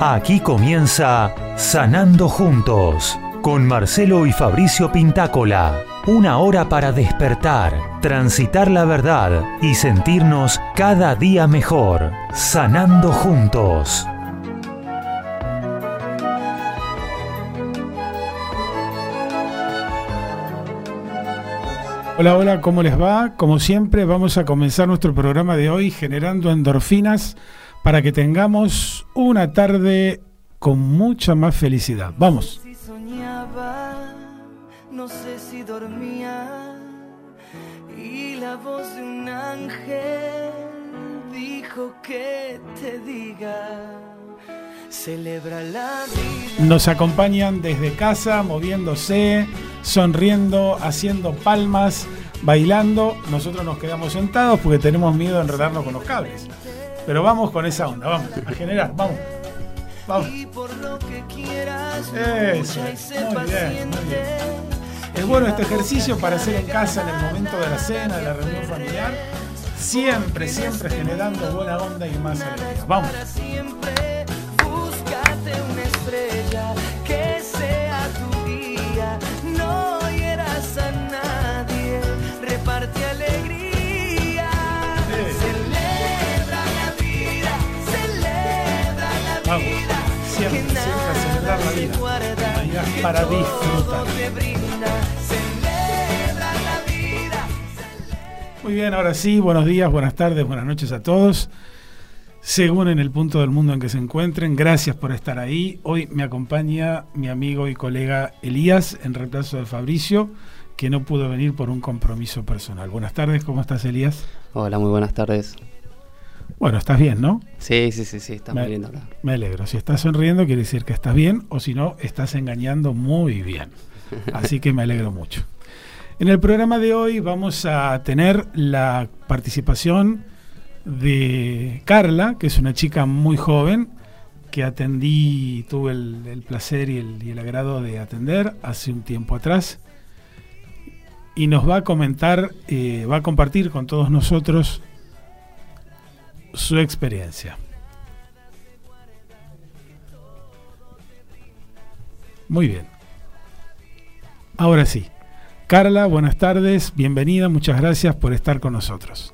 Aquí comienza Sanando Juntos con Marcelo y Fabricio Pintácola. Una hora para despertar, transitar la verdad y sentirnos cada día mejor. Sanando Juntos. Hola, hola, ¿cómo les va? Como siempre, vamos a comenzar nuestro programa de hoy generando endorfinas para que tengamos una tarde con mucha más felicidad. Vamos. Si soñaba, no sé si dormía, y la voz de un ángel dijo que te diga. Celebra la vida. Nos acompañan desde casa, moviéndose, sonriendo, haciendo palmas, bailando. Nosotros nos quedamos sentados porque tenemos miedo de enredarnos con los cables. Pero vamos con esa onda, vamos, a generar, vamos. Vamos. Y por lo que quieras, Eso, muy bien, muy bien. Es bueno este ejercicio para hacer en casa en el momento de la cena, de la reunión familiar. Siempre, siempre generando buena onda y más alegría. Vamos. Para siempre, búscate una estrella para disfrutar. Muy bien, ahora sí, buenos días, buenas tardes, buenas noches a todos. Según en el punto del mundo en que se encuentren, gracias por estar ahí. Hoy me acompaña mi amigo y colega Elías en reemplazo de Fabricio, que no pudo venir por un compromiso personal. Buenas tardes, ¿cómo estás Elías? Hola, muy buenas tardes. Bueno, estás bien, ¿no? Sí, sí, sí, sí, está Me- muy lindo acá. Me alegro. Si estás sonriendo quiere decir que estás bien o si no, estás engañando muy bien. Así que me alegro mucho. En el programa de hoy vamos a tener la participación de Carla, que es una chica muy joven que atendí, tuve el, el placer y el, y el agrado de atender hace un tiempo atrás. Y nos va a comentar, eh, va a compartir con todos nosotros su experiencia. Muy bien. Ahora sí. Carla, buenas tardes, bienvenida, muchas gracias por estar con nosotros.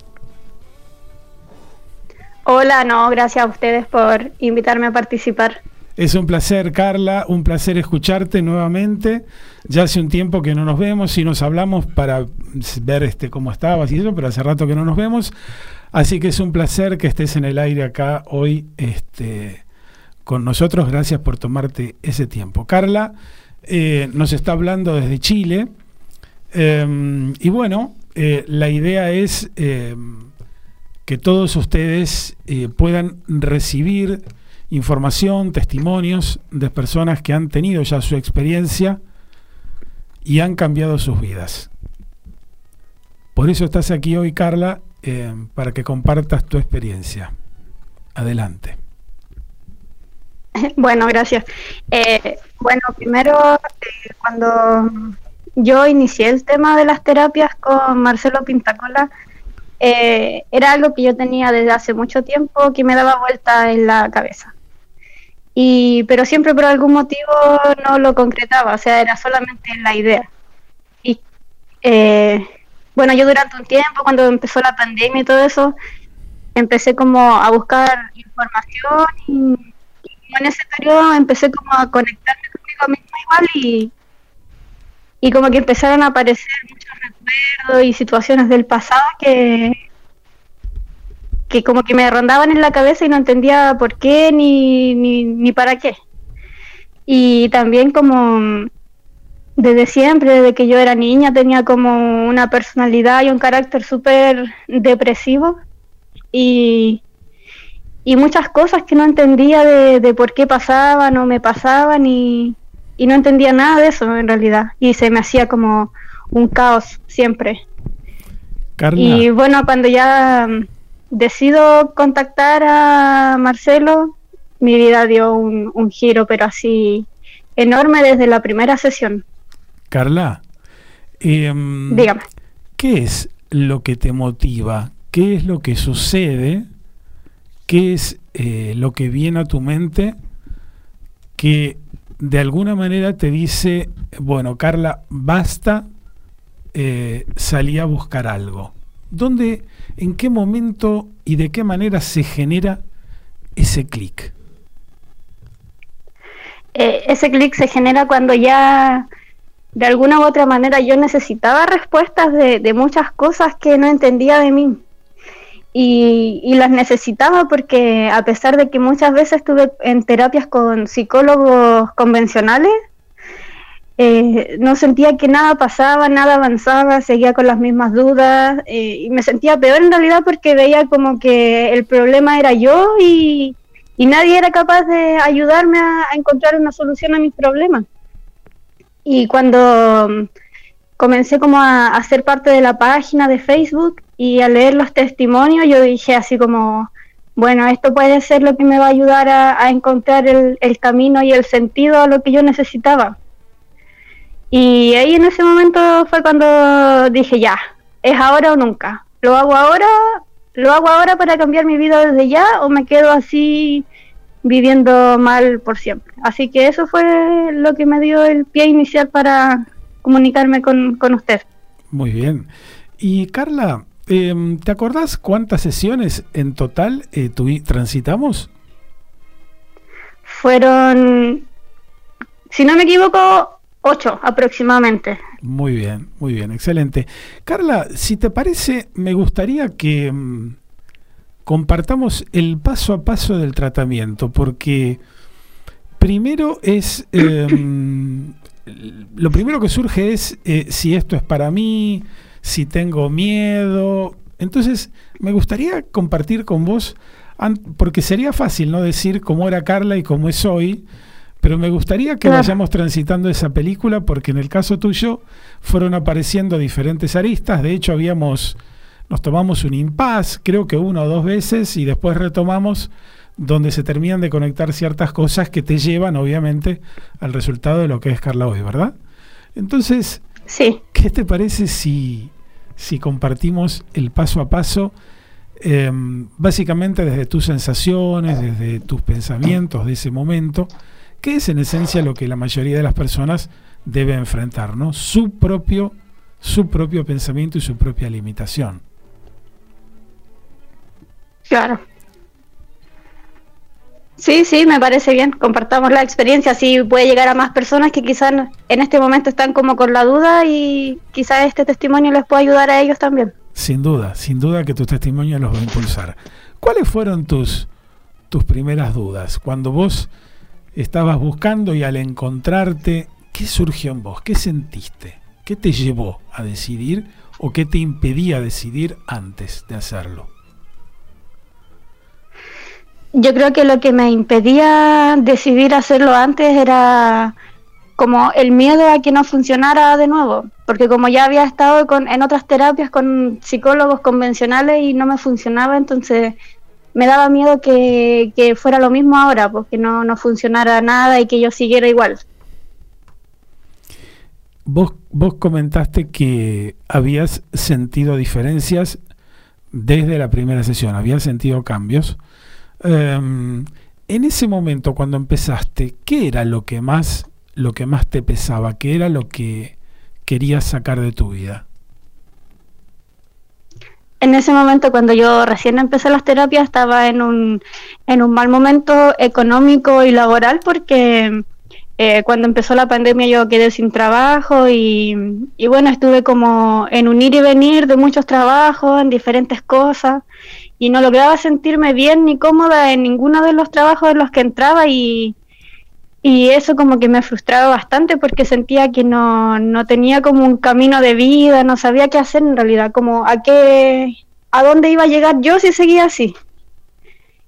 Hola, no, gracias a ustedes por invitarme a participar. Es un placer, Carla, un placer escucharte nuevamente. Ya hace un tiempo que no nos vemos y nos hablamos para ver este cómo estabas y eso, pero hace rato que no nos vemos. Así que es un placer que estés en el aire acá hoy este, con nosotros. Gracias por tomarte ese tiempo. Carla eh, nos está hablando desde Chile. Eh, y bueno, eh, la idea es eh, que todos ustedes eh, puedan recibir información, testimonios de personas que han tenido ya su experiencia y han cambiado sus vidas. Por eso estás aquí hoy, Carla, eh, para que compartas tu experiencia. Adelante. Bueno, gracias. Eh, bueno, primero, eh, cuando yo inicié el tema de las terapias con Marcelo Pintacola, eh, era algo que yo tenía desde hace mucho tiempo que me daba vuelta en la cabeza. Y, pero siempre por algún motivo no lo concretaba, o sea, era solamente la idea. Y bueno, yo durante un tiempo, cuando empezó la pandemia y todo eso, empecé como a buscar información y y en ese periodo empecé como a conectarme conmigo misma igual y, y como que empezaron a aparecer muchos recuerdos y situaciones del pasado que, que como que me rondaban en la cabeza y no entendía por qué ni, ni, ni para qué. Y también como desde siempre, desde que yo era niña, tenía como una personalidad y un carácter súper depresivo y, y muchas cosas que no entendía de, de por qué pasaban o me pasaban y, y no entendía nada de eso en realidad y se me hacía como un caos siempre. Carla, Y bueno, cuando ya mm, decido contactar a Marcelo, mi vida dio un, un giro, pero así enorme desde la primera sesión. Carla, Dígame. ¿qué es lo que te motiva? ¿Qué es lo que sucede? ¿Qué es eh, lo que viene a tu mente que de alguna manera te dice, bueno, Carla, basta, eh, salí a buscar algo. ¿Dónde, en qué momento y de qué manera se genera ese clic? Eh, ese clic se genera cuando ya de alguna u otra manera yo necesitaba respuestas de, muchas cosas que no entendía de mí. Y, las necesitaba porque a pesar de que muchas veces estuve en terapias con psicólogos convencionales, eh, no sentía que nada pasaba, nada avanzaba, seguía con las mismas dudas eh, y me sentía peor en realidad porque veía como que el problema era yo y, nadie era capaz de ayudarme a encontrar una solución a mis problemas. Y cuando mm, comencé como a, a, ser parte de la página de Facebook y a leer los testimonios, yo dije así como, bueno, esto puede ser lo que me va a ayudar a, encontrar el, el, camino y el sentido a lo que yo necesitaba. Y ahí en ese momento fue cuando dije, ya, es ahora o nunca. Lo hago ahora, lo hago ahora para cambiar mi vida desde ya o me quedo así viviendo mal por siempre. Así que eso fue lo que me dio el pie inicial para comunicarme con, con usted. Muy bien. Y Carla, eh, ¿te acordás cuántas sesiones en total eh, transitamos? Fueron, si no me equivoco, ocho aproximadamente. Muy bien, muy bien, excelente. Carla, si te parece, me gustaría que mm, compartamos el paso a paso del tratamiento, porque primero es, eh, lo primero que surge es eh, si esto es para mí, si tengo miedo. Entonces, me gustaría compartir con vos, porque sería fácil no decir cómo era Carla y cómo es hoy, pero me gustaría que vayamos transitando esa película, porque en el caso tuyo fueron apareciendo diferentes aristas, de hecho habíamos nos tomamos un impas, creo que una o dos veces, y después retomamos donde se terminan de conectar ciertas cosas que te llevan, obviamente, al resultado de lo que es Carla hoy, ¿verdad? Entonces, sí. ¿qué te parece si, si compartimos el paso a paso, eh, básicamente desde tus sensaciones, desde tus pensamientos de ese momento, que es en esencia lo que la mayoría de las personas debe enfrentar, ¿no? Su propio, su propio pensamiento y su propia limitación. Claro. Sí, sí, me parece bien. Compartamos la experiencia, así puede llegar a más personas que quizás en este momento están como con la duda y quizás este testimonio les pueda ayudar a ellos también. Sin duda, sin duda que tu testimonio los va a impulsar. ¿Cuáles fueron tus, tus primeras dudas? Cuando vos estabas buscando y al encontrarte, ¿qué surgió en vos? ¿Qué sentiste? ¿Qué te llevó a decidir o qué te impedía decidir antes de hacerlo? Yo creo que lo que me impedía decidir hacerlo antes era como el miedo a que no funcionara de nuevo, porque como ya había estado con, en otras terapias con psicólogos convencionales y no me funcionaba, entonces me daba miedo que, que fuera lo mismo ahora, pues que no, no funcionara nada y que yo siguiera igual. Vos, vos comentaste que habías sentido diferencias desde la primera sesión, habías sentido cambios. Um, en ese momento, cuando empezaste, ¿qué era lo que más, lo que más te pesaba? ¿Qué era lo que querías sacar de tu vida? En ese momento, cuando yo recién empecé las terapias, estaba en un, en un mal momento económico y laboral porque eh, cuando empezó la pandemia yo quedé sin trabajo y, y, bueno, estuve como en un ir y venir de muchos trabajos, en diferentes cosas y no lograba sentirme bien ni cómoda en ninguno de los trabajos en los que entraba y, y eso como que me frustraba bastante porque sentía que no, no tenía como un camino de vida, no sabía qué hacer en realidad, como a qué, a dónde iba a llegar yo si seguía así.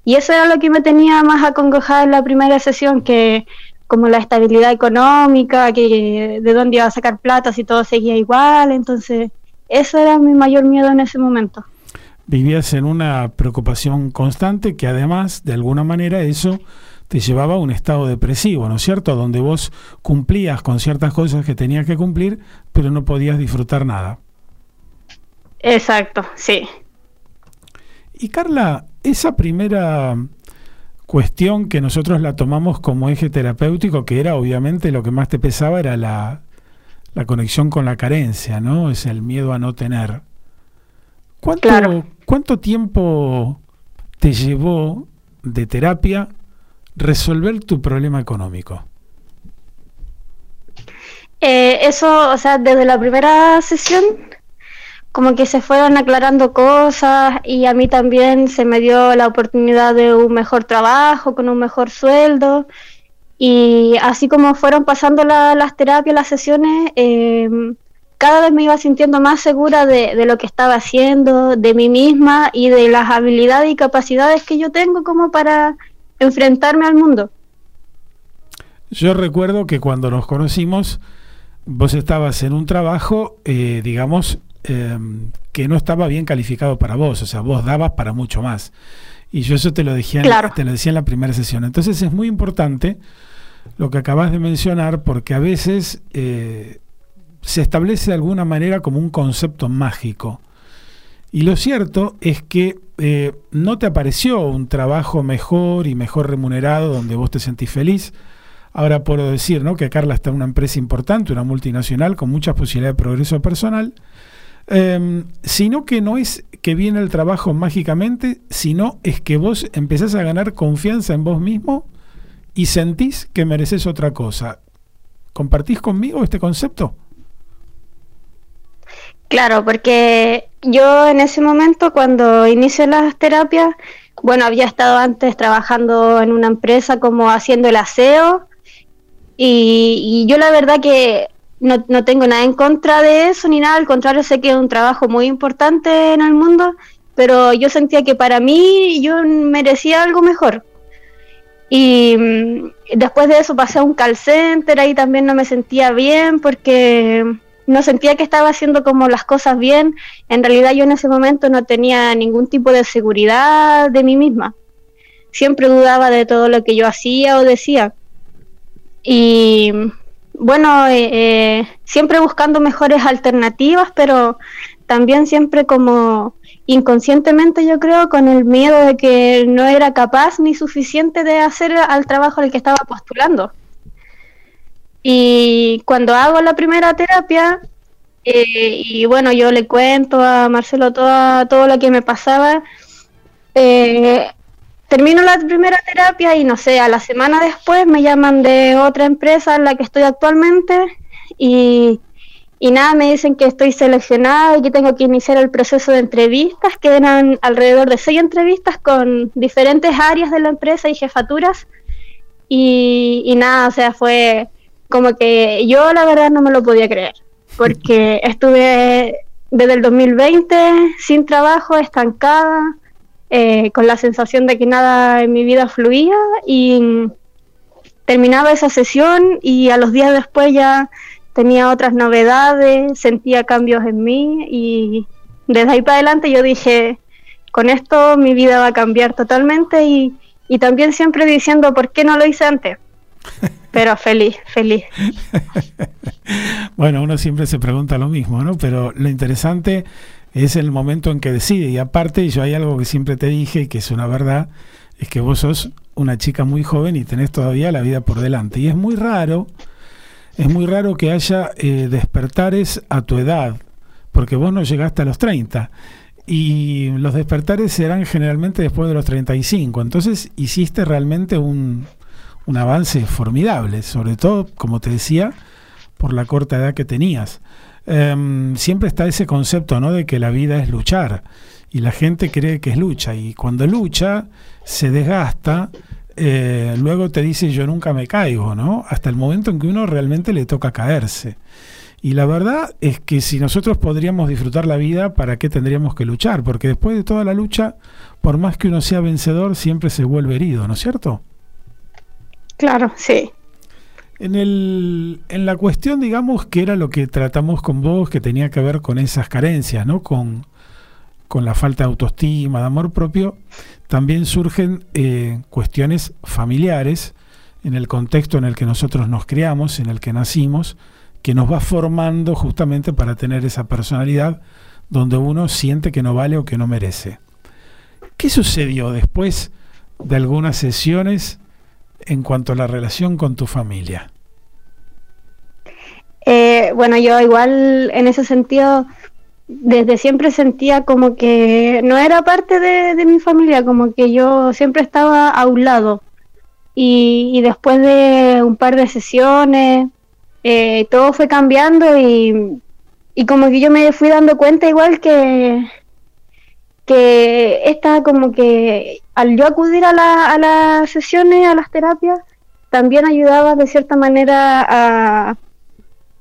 Y eso era lo que me tenía más acongojada en la primera sesión, que como la estabilidad económica, que de dónde iba a sacar plata si todo seguía igual, entonces eso era mi mayor miedo en ese momento vivías en una preocupación constante que además, de alguna manera, eso te llevaba a un estado depresivo, ¿no es cierto? Donde vos cumplías con ciertas cosas que tenías que cumplir, pero no podías disfrutar nada. Exacto, sí. Y Carla, esa primera, cuestión que nosotros la tomamos como eje terapéutico, que era obviamente lo que más te pesaba, era la, la conexión con la carencia, ¿no? Es el miedo a no tener. ¿Cuánto, Claro. ¿Cuánto tiempo te llevó de terapia resolver tu problema económico? Eh, eso, o sea, desde la primera sesión, como que se fueron aclarando cosas y a mí también se me dio la oportunidad de un mejor trabajo, con un mejor sueldo. Y así como fueron pasando la- las terapias, las sesiones, eh, cada vez me iba sintiendo más segura de, de lo que estaba haciendo, de mí misma y de las habilidades y capacidades que yo tengo como para enfrentarme al mundo. Yo recuerdo que cuando nos conocimos, vos estabas en un trabajo, eh, digamos, eh, que no estaba bien calificado para vos, o sea, vos dabas para mucho más. Y yo eso te lo, en- te lo decía en la primera sesión. Entonces es muy importante lo que acabas de mencionar, porque a veces eh, se establece de alguna manera como un concepto mágico. Y lo cierto es que eh, no te apareció un trabajo mejor y mejor remunerado donde vos te sentís feliz. Ahora puedo decir ¿no? que Carla está en una empresa importante, una multinacional con muchas posibilidades de progreso personal, eh, sino que no es que viene el trabajo mágicamente, sino es que vos empezás a ganar confianza en vos mismo y sentís que mereces otra cosa. ¿Compartís conmigo este concepto? Claro, porque yo en ese momento cuando inicié las terapias, bueno, había estado antes trabajando en una empresa como haciendo el aseo y, y yo la verdad que no, no tengo nada en contra de eso ni nada, al contrario sé que es un trabajo muy importante en el mundo, pero yo sentía que para mí yo merecía algo mejor. Y mm, después de eso pasé a un call center, ahí también no me sentía bien porque no sentía que estaba haciendo como las cosas bien. En realidad yo en ese momento no tenía ningún tipo de seguridad de mí misma. Siempre dudaba de todo lo que yo hacía o decía. Y bueno, eh, eh, siempre buscando mejores alternativas, pero también siempre como inconscientemente yo creo con el miedo de que no era capaz ni suficiente de hacer al trabajo al que estaba postulando. Y cuando hago la primera terapia, eh, y bueno, yo le cuento a Marcelo toda, todo lo que me pasaba, eh, termino la primera terapia y no sé, a la semana después me llaman de otra empresa en la que estoy actualmente y, y nada, me dicen que estoy seleccionada y que tengo que iniciar el proceso de entrevistas, que eran alrededor de seis entrevistas con diferentes áreas de la empresa y jefaturas. Y, y nada, o sea, fue como que yo la verdad no me lo podía creer, porque estuve desde el 2020 sin trabajo, estancada, eh, con la sensación de que nada en mi vida fluía y terminaba esa sesión y a los días después ya tenía otras novedades, sentía cambios en mí y desde ahí para adelante yo dije, con esto mi vida va a cambiar totalmente y, y también siempre diciendo, ¿por qué no lo hice antes? Pero feliz, feliz. Bueno, uno siempre se pregunta lo mismo, ¿no? Pero lo interesante es el momento en que decide. Y aparte, yo hay algo que siempre te dije que es una verdad, es que vos sos una chica muy joven y tenés todavía la vida por delante. Y es muy raro, es muy raro que haya eh, despertares a tu edad, porque vos no llegaste a los 30. Y los despertares serán generalmente después de los 35. Entonces hiciste realmente un, un avance formidable, sobre todo, como te decía, por la corta edad que tenías. Em, siempre está ese concepto, ¿no? De que la vida es luchar y la gente cree que es lucha y cuando lucha se desgasta, eh, luego te dice yo nunca me caigo, ¿no? Hasta el momento en que uno realmente le toca caerse. Y la verdad es que si nosotros podríamos disfrutar la vida, ¿para qué tendríamos que luchar? Porque después de toda la lucha, por más que uno sea vencedor, siempre se vuelve herido, ¿no es cierto? Claro, sí. En, el, en la cuestión, digamos, que era lo que tratamos con vos, que tenía que ver con esas carencias, ¿no? Con, con la falta de autoestima, de amor propio, también surgen eh, cuestiones familiares en el contexto en el que nosotros nos criamos, en el que nacimos, que nos va formando justamente para tener esa personalidad donde uno siente que no vale o que no merece. ¿Qué sucedió después de algunas sesiones en cuanto a la relación con tu familia. Eh, bueno, yo igual en ese sentido desde siempre sentía como que no era parte de, mi familia, como que yo siempre estaba a un lado. Y, y después de un par de sesiones, eh, todo fue cambiando y, y como que yo me fui dando cuenta igual que, que esta como que al yo acudir a, la, a las sesiones, a las terapias, también ayudaba de cierta manera a,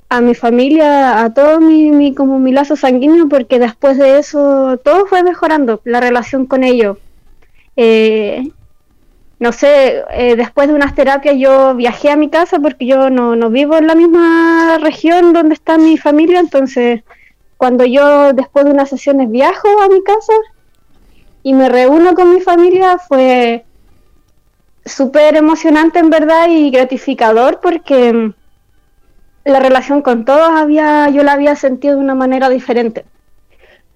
a mi familia, a todo mi, mi, como mi lazo sanguíneo, porque después de eso todo fue mejorando, la relación con ellos. Eh, no sé, eh, después de unas terapias yo viajé a mi casa porque yo no, no vivo en la misma región donde está mi familia, entonces cuando yo después de unas sesiones viajo a mi casa y me reúno con mi familia fue súper emocionante en verdad y gratificador porque mm, la relación con todos había, yo la había sentido de una manera diferente,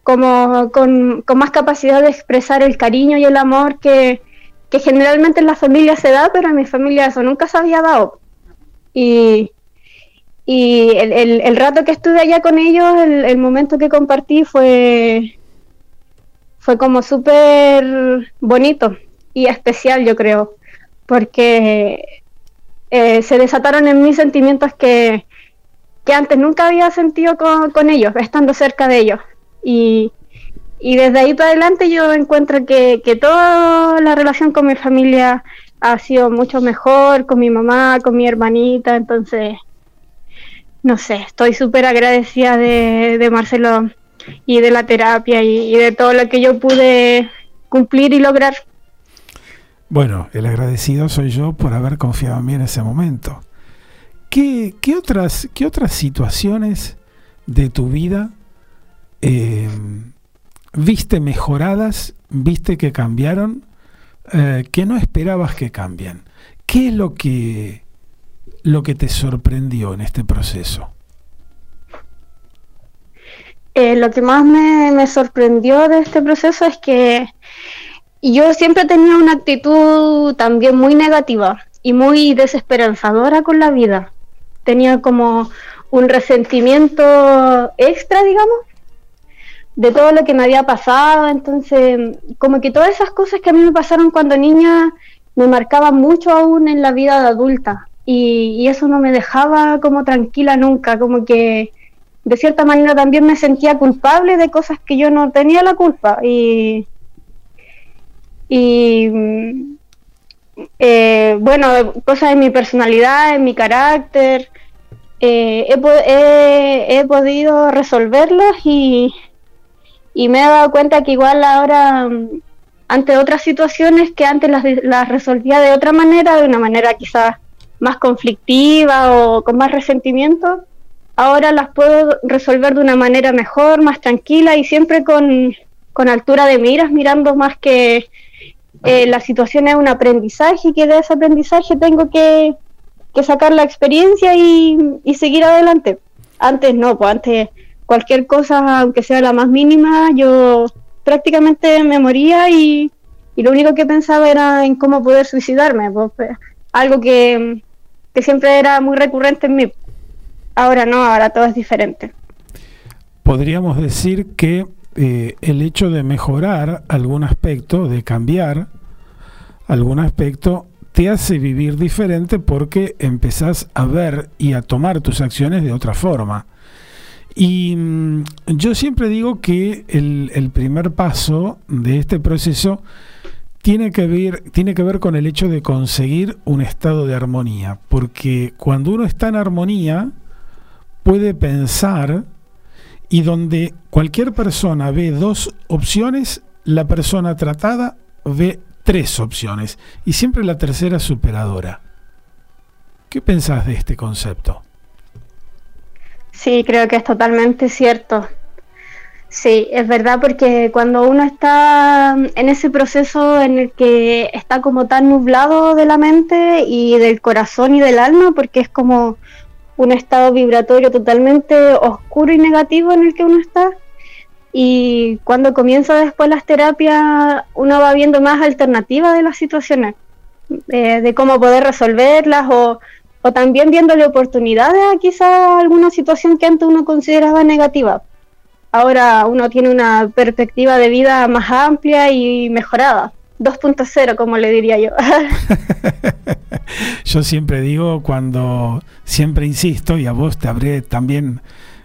como con, con más capacidad de expresar el cariño y el amor que, que generalmente en la familia se da, pero en mi familia eso nunca se había dado. Y, y el, el, el rato que estuve allá con ellos, el, el momento que compartí fue, fue como súper bonito y especial, yo creo, porque eh, se desataron en mí sentimientos que, que antes nunca había sentido con, con ellos, estando cerca de ellos. Y, y desde ahí para adelante yo encuentro que, que toda la relación con mi familia ha sido mucho mejor, con mi mamá, con mi hermanita, entonces, no sé, estoy súper agradecida de, de, Marcelo y de la terapia y, de todo lo que yo pude cumplir y lograr. Bueno, el agradecido soy yo por haber confiado en mí en ese momento. ¿Qué, qué otras, qué otras situaciones de tu vida eh, viste mejoradas, viste que cambiaron, eh, que no esperabas que cambien. ¿Qué es lo que, lo que te sorprendió en este proceso? Eh, lo que más me, sorprendió de este proceso es que yo siempre tenía una actitud también muy negativa y muy desesperanzadora con la vida. Tenía como un resentimiento extra, digamos, de todo lo que me había pasado, entonces como que todas esas cosas que a mí me pasaron cuando niña me marcaban mucho aún en la vida de adulta y, eso no me dejaba como tranquila nunca, como que de cierta manera también me sentía culpable de cosas que yo no tenía la culpa. Y, y eh, bueno, cosas de mi personalidad, en mi carácter, eh, he, he, he podido resolverlos y y me he dado cuenta que igual ahora, mm, ante otras situaciones que antes las, las resolvía de otra manera, de una manera quizás más conflictiva o con más resentimiento, ahora las puedo resolver de una manera mejor, más tranquila y siempre con, con altura de miras, mirando más que eh, la situación es un aprendizaje y que de ese aprendizaje tengo que, que sacar la experiencia y, y seguir adelante. Antes no, pues antes cualquier cosa, aunque sea la más mínima, yo prácticamente me moría y, y lo único que pensaba era en cómo poder suicidarme, pues, pues, algo que, que siempre era muy recurrente en mí. Ahora no, ahora todo es diferente. Podríamos decir que eh, el hecho de mejorar algún aspecto, de cambiar algún aspecto, te hace vivir diferente porque empezás a ver y a tomar tus acciones de otra forma. Y mmm, yo siempre digo que el, el, primer paso de este proceso tiene que, ver, tiene que ver con el hecho de conseguir un estado de armonía, porque cuando uno está en armonía puede pensar y donde cualquier persona ve dos opciones, la persona tratada ve tres opciones y siempre la tercera superadora. ¿Qué pensás de este concepto? Sí, creo que es totalmente cierto. Sí, es verdad porque cuando uno está en ese proceso en el que está como tan nublado de la mente y del corazón y del alma, porque es como un estado vibratorio totalmente oscuro y negativo en el que uno está, Y cuando comienza después las terapias, uno va viendo más alternativas de las situaciones, eh, de cómo poder resolverlas o, o también viéndole oportunidades a quizá alguna situación que antes uno consideraba negativa. Ahora uno tiene una perspectiva de vida más amplia y mejorada. 2.0, como le diría yo. Yo siempre digo cuando, siempre insisto, y a vos te habré también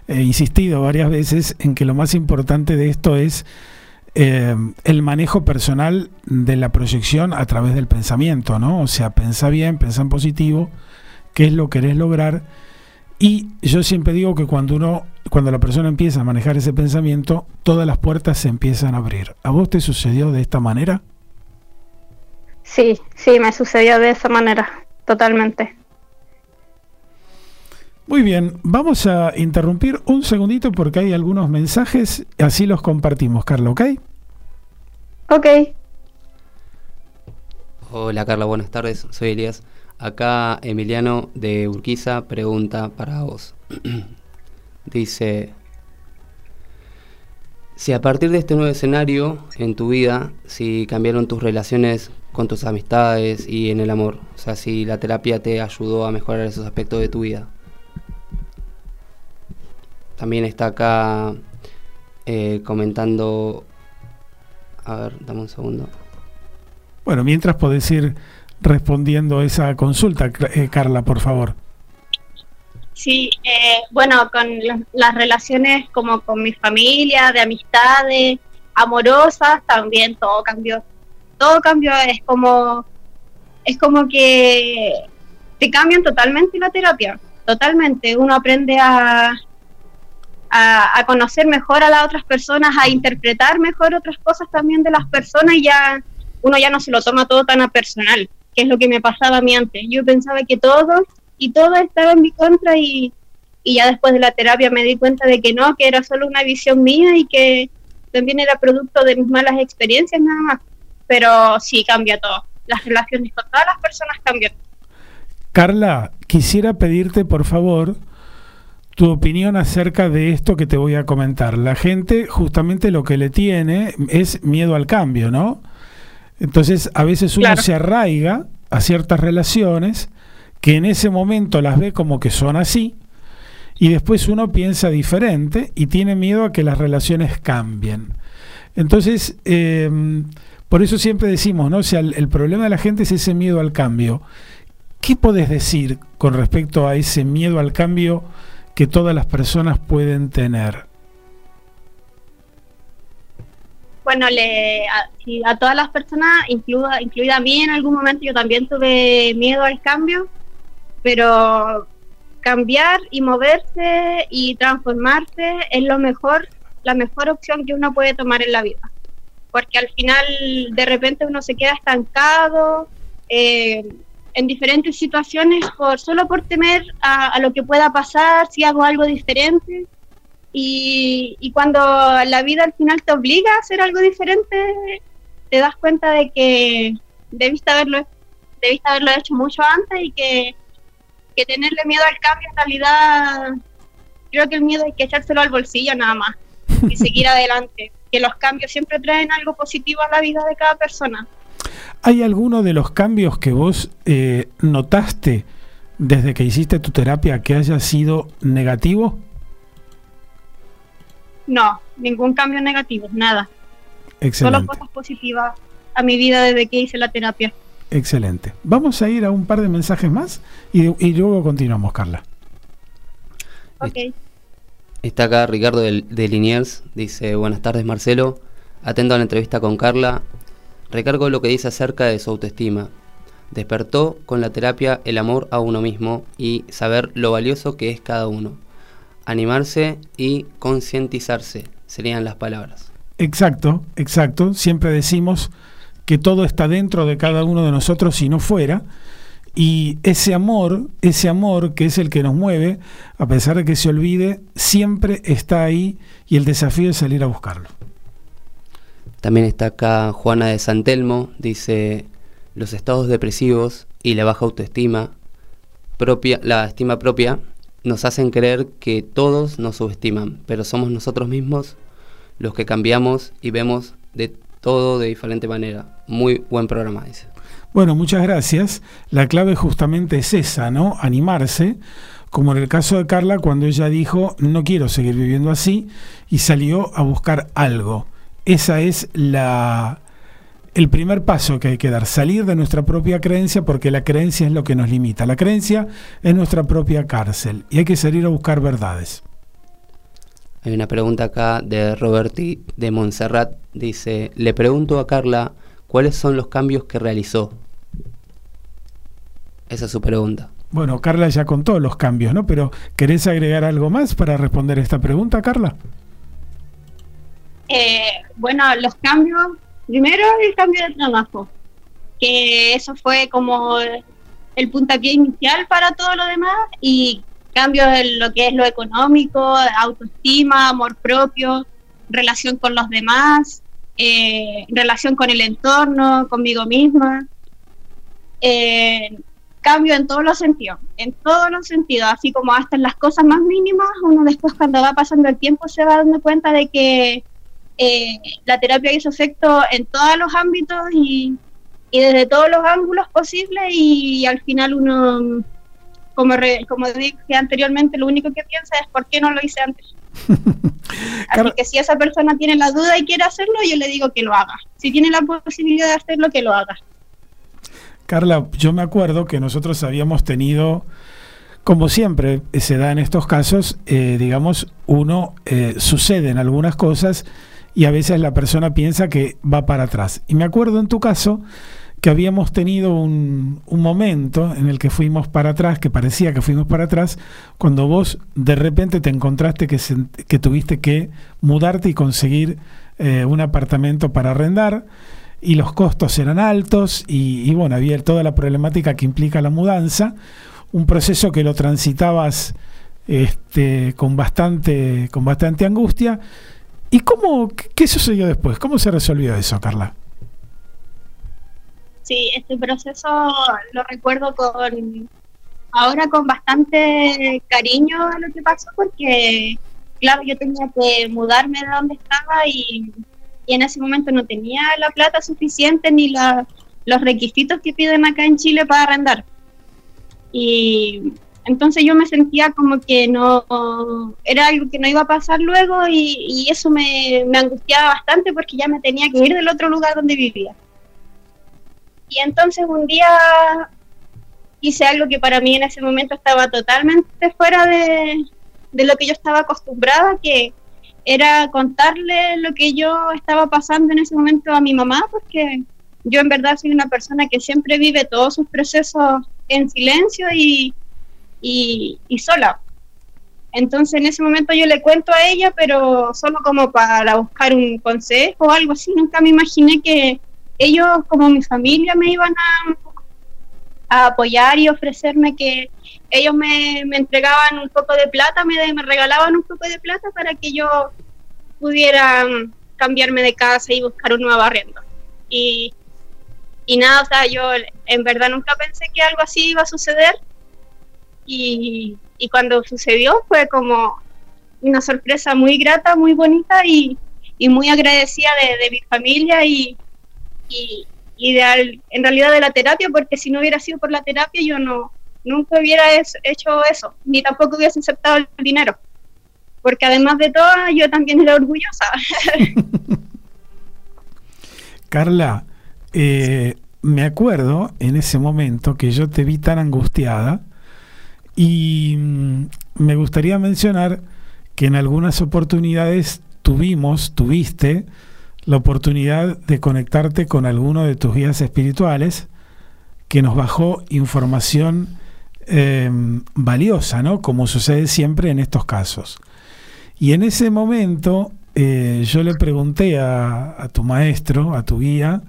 eh, insistido varias veces, en que lo más importante de esto es eh, el manejo personal de la proyección a través del pensamiento, ¿no? O sea, pensá bien, pensá en positivo, qué es lo que querés lograr. Y yo siempre digo que cuando uno, cuando la persona empieza a manejar ese pensamiento, todas las puertas se empiezan a abrir. ¿A vos te sucedió de esta manera? Sí, sí, me sucedió de esa manera, totalmente. Muy bien, vamos a interrumpir un segundito porque hay algunos mensajes, así los compartimos, Carla, ¿ok? Ok, Hola Carla, buenas tardes, soy Elías. Acá Emiliano de Urquiza pregunta para vos. Dice, si a partir de este nuevo escenario en tu vida, si cambiaron tus relaciones con tus amistades y en el amor, o sea, si la terapia te ayudó a mejorar esos aspectos de tu vida. También está acá eh, comentando, a ver, dame un segundo. Bueno, mientras podés ir respondiendo esa consulta, eh, Carla, por favor. Sí, eh, bueno, con la- las relaciones como con mi familia, de amistades, amorosas, también todo cambió. Todo cambió, es como, es como que te cambian totalmente la terapia, totalmente. Uno aprende a, a, conocer mejor a las otras personas, a interpretar mejor otras cosas también de las personas y ya uno ya no se lo toma todo tan a personal, que es lo que me pasaba a mí antes. Yo pensaba que todo y todo estaba en mi contra y, y ya después de la terapia me di cuenta de que no, que era solo una visión mía y que también era producto de mis malas experiencias nada más. Pero sí cambia todo. Las relaciones con todas las personas cambian. Carla, quisiera pedirte, por favor, tu opinión acerca de esto que te voy a comentar. La gente justamente lo que le tiene es miedo al cambio, ¿no? Entonces, a veces uno Claro. se arraiga a ciertas relaciones que en ese momento las ve como que son así y después uno piensa diferente y tiene miedo a que las relaciones cambien. Entonces, eh, por eso siempre decimos, ¿no? O sea, el, problema de la gente es ese miedo al cambio. ¿Qué podés decir con respecto a ese miedo al cambio que todas las personas pueden tener? Bueno, le, a, a todas las personas, incluida, incluida a mí en algún momento, yo también tuve miedo al cambio, pero cambiar y moverse y transformarse es lo mejor, la mejor opción que uno puede tomar en la vida. Porque al final de repente uno se queda estancado eh, en diferentes situaciones por solo por temer a, lo que pueda pasar si hago algo diferente. Y, y cuando la vida al final te obliga a hacer algo diferente, te das cuenta de que debiste haberlo, debiste haberlo hecho mucho antes y que, que tenerle miedo al cambio en realidad, creo que el miedo hay que echárselo al bolsillo nada más y seguir adelante. Que los cambios siempre traen algo positivo a la vida de cada persona. ¿Hay alguno de los cambios que vos eh, notaste desde que hiciste tu terapia que haya sido negativo? No, ningún cambio negativo, nada. Solo Excelente. cosas positivas a mi vida desde que hice la terapia. Excelente. Vamos a ir a un par de mensajes más y, y luego continuamos, Carla. Ok. Está acá Ricardo de, Liniers, dice, buenas tardes Marcelo, atento a la entrevista con Carla, recargo lo que dice acerca de su autoestima. Despertó con la terapia el amor a uno mismo y saber lo valioso que es cada uno. Animarse y concientizarse serían las palabras. Exacto, exacto. Siempre decimos que todo está dentro de cada uno de nosotros si no fuera. Y ese amor, ese amor que es el que nos mueve, a pesar de que se olvide, siempre está ahí y el desafío es salir a buscarlo. También está acá Juana de Santelmo, dice, los estados depresivos y la baja autoestima, propia, la estima propia, nos hacen creer que todos nos subestiman, pero somos nosotros mismos los que cambiamos y vemos de todo de diferente manera. Muy buen programa, dice. Bueno, muchas gracias. La clave justamente es esa, ¿no? Animarse, como en el caso de Carla cuando ella dijo, no quiero seguir viviendo así, y salió a buscar algo. Esa es la, el primer paso que hay que dar, salir de nuestra propia creencia, porque la creencia es lo que nos limita. La creencia es nuestra propia cárcel y hay que salir a buscar verdades. Hay una pregunta acá de Roberti de Montserrat. Dice, le pregunto a Carla cuáles son los cambios que realizó. Esa es su pregunta. Bueno, Carla ya contó los cambios, ¿no? Pero ¿querés agregar algo más para responder esta pregunta, Carla? Eh, bueno, los cambios, primero el cambio de trabajo, que eso fue como el puntapié inicial para todo lo demás y cambios en lo que es lo económico, autoestima, amor propio, relación con los demás, eh, relación con el entorno, conmigo misma. Eh, cambio en todos los sentidos, en todos los sentidos, así como hasta en las cosas más mínimas, uno después cuando va pasando el tiempo se va dando cuenta de que eh, la terapia hizo efecto en todos los ámbitos y, y desde todos los ángulos posibles y, al final uno, como, re- como dije anteriormente, lo único que piensa es por qué no lo hice antes. Así que si esa persona tiene la duda y quiere hacerlo, yo le digo que lo haga. Si tiene la posibilidad de hacerlo, que lo haga. Carla, yo me acuerdo que nosotros habíamos tenido, como siempre se da en estos casos, eh, digamos, uno eh, sucede en algunas cosas y a veces la persona piensa que va para atrás. Y me acuerdo en tu caso que habíamos tenido un, un momento en el que fuimos para atrás, que parecía que fuimos para atrás, cuando vos de repente te encontraste que, que tuviste que mudarte y conseguir eh, un apartamento para arrendar y los costos eran altos y, bueno, había toda la problemática que implica la mudanza, un proceso que lo transitabas este, con, bastante, con bastante angustia. ¿Y cómo, qué sucedió después? ¿Cómo se resolvió eso, Carla? Sí, este proceso lo recuerdo con ahora con bastante cariño a lo que pasó porque claro, yo tenía que mudarme de donde estaba y, y en ese momento no tenía la plata suficiente ni los requisitos que piden acá en Chile para arrendar. Y entonces yo me sentía como que no era algo que no iba a pasar luego y, y eso me, me angustiaba bastante porque ya me tenía que ir del otro lugar donde vivía. Y entonces un día hice algo que para mí en ese momento estaba totalmente fuera de, de lo que yo estaba acostumbrada, que era contarle lo que yo estaba pasando en ese momento a mi mamá, porque yo en verdad soy una persona que siempre vive todos sus procesos en silencio y, y, y sola. Entonces en ese momento yo le cuento a ella, pero solo como para buscar un consejo o algo así. Nunca me imaginé que ellos como mi familia me iban a, a apoyar y ofrecerme que ellos me, me entregaban un poco de plata, me, me regalaban un poco de plata para que yo pudiera mm, cambiarme de casa y buscar un nuevo arriendo. Y, y nada, o sea, yo en verdad nunca pensé que algo así iba a suceder. Y, y cuando sucedió fue como una sorpresa muy grata, muy bonita y, y muy agradecida de, de mi familia y, y, y de al- en realidad de la terapia, porque si no hubiera sido por la terapia yo no nunca hubiera hecho eso, ni tampoco hubiese aceptado el dinero, porque además de todo yo también era orgullosa. Carla, eh, me acuerdo en ese momento que yo te vi tan angustiada y mm, me gustaría mencionar que en algunas oportunidades tuvimos, tuviste la oportunidad de conectarte con alguno de tus guías espirituales que nos bajó información eh, valiosa, ¿no? Como sucede siempre en estos casos. Y en ese momento eh, yo le pregunté a, a tu maestro, a tu guía,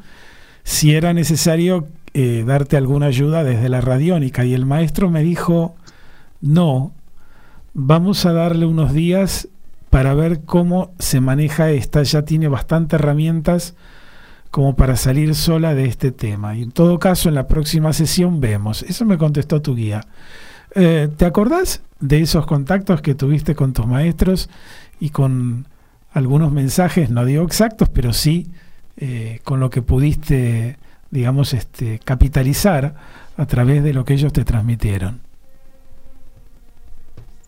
si era necesario eh, darte alguna ayuda desde la radiónica. Y el maestro me dijo, no, vamos a darle unos días para ver cómo se maneja esta. Ya tiene bastantes herramientas como para salir sola de este tema. Y en todo caso, en la próxima sesión vemos. Eso me contestó tu guía. Eh, ¿Te acordás de esos contactos que tuviste con tus maestros y con algunos mensajes, no digo exactos, pero sí eh, con lo que pudiste, digamos, este, capitalizar a través de lo que ellos te transmitieron.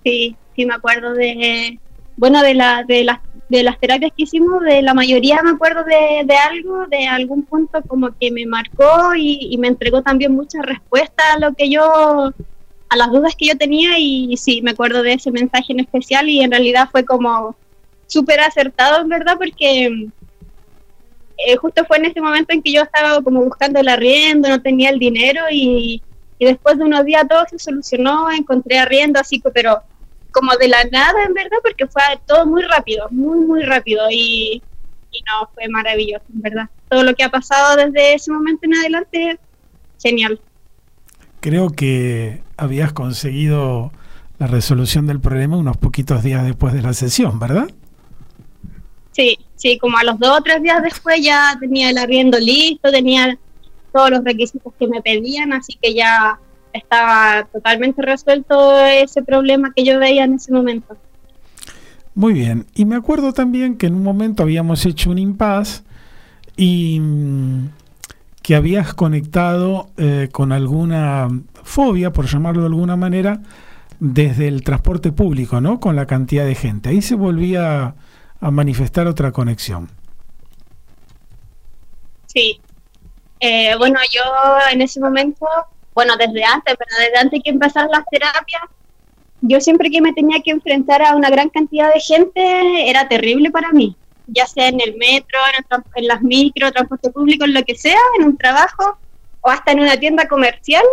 Sí, sí me acuerdo de, bueno, de, la, de, las, de las terapias que hicimos, de la mayoría me acuerdo de, de algo, de algún punto como que me marcó y, me entregó también muchas respuestas a lo que yo, a las dudas que yo tenía y, sí, me acuerdo de ese mensaje en especial y en realidad fue como súper acertado, en verdad, porque eh, justo fue en ese momento en que yo estaba como buscando el arriendo, no tenía el dinero y, y después de unos días todo se solucionó, encontré arriendo, así que, pero como de la nada, en verdad, porque fue todo muy rápido, muy, muy rápido y, y no, fue maravilloso, en verdad. Todo lo que ha pasado desde ese momento en adelante, genial. Creo que habías conseguido la resolución del problema unos poquitos días después de la sesión, ¿verdad? Sí, sí, como a los dos o tres días después ya tenía el arriendo listo, tenía todos los requisitos que me pedían, así que ya estaba totalmente resuelto ese problema que yo veía en ese momento. Muy bien. Y me acuerdo también que en un momento habíamos hecho un impas y mm, que habías conectado eh, con alguna fobia, por llamarlo de alguna manera, desde el transporte público, ¿no? Con la cantidad de gente. Ahí se volvía a manifestar otra conexión. Sí. Eh, bueno, yo en ese momento, bueno, desde antes, pero desde antes que empezaran las terapias, yo siempre que me tenía que enfrentar a una gran cantidad de gente era terrible para mí, ya sea en el metro, en, el en las micro, transporte público, en lo que sea, en un trabajo o hasta en una tienda comercial.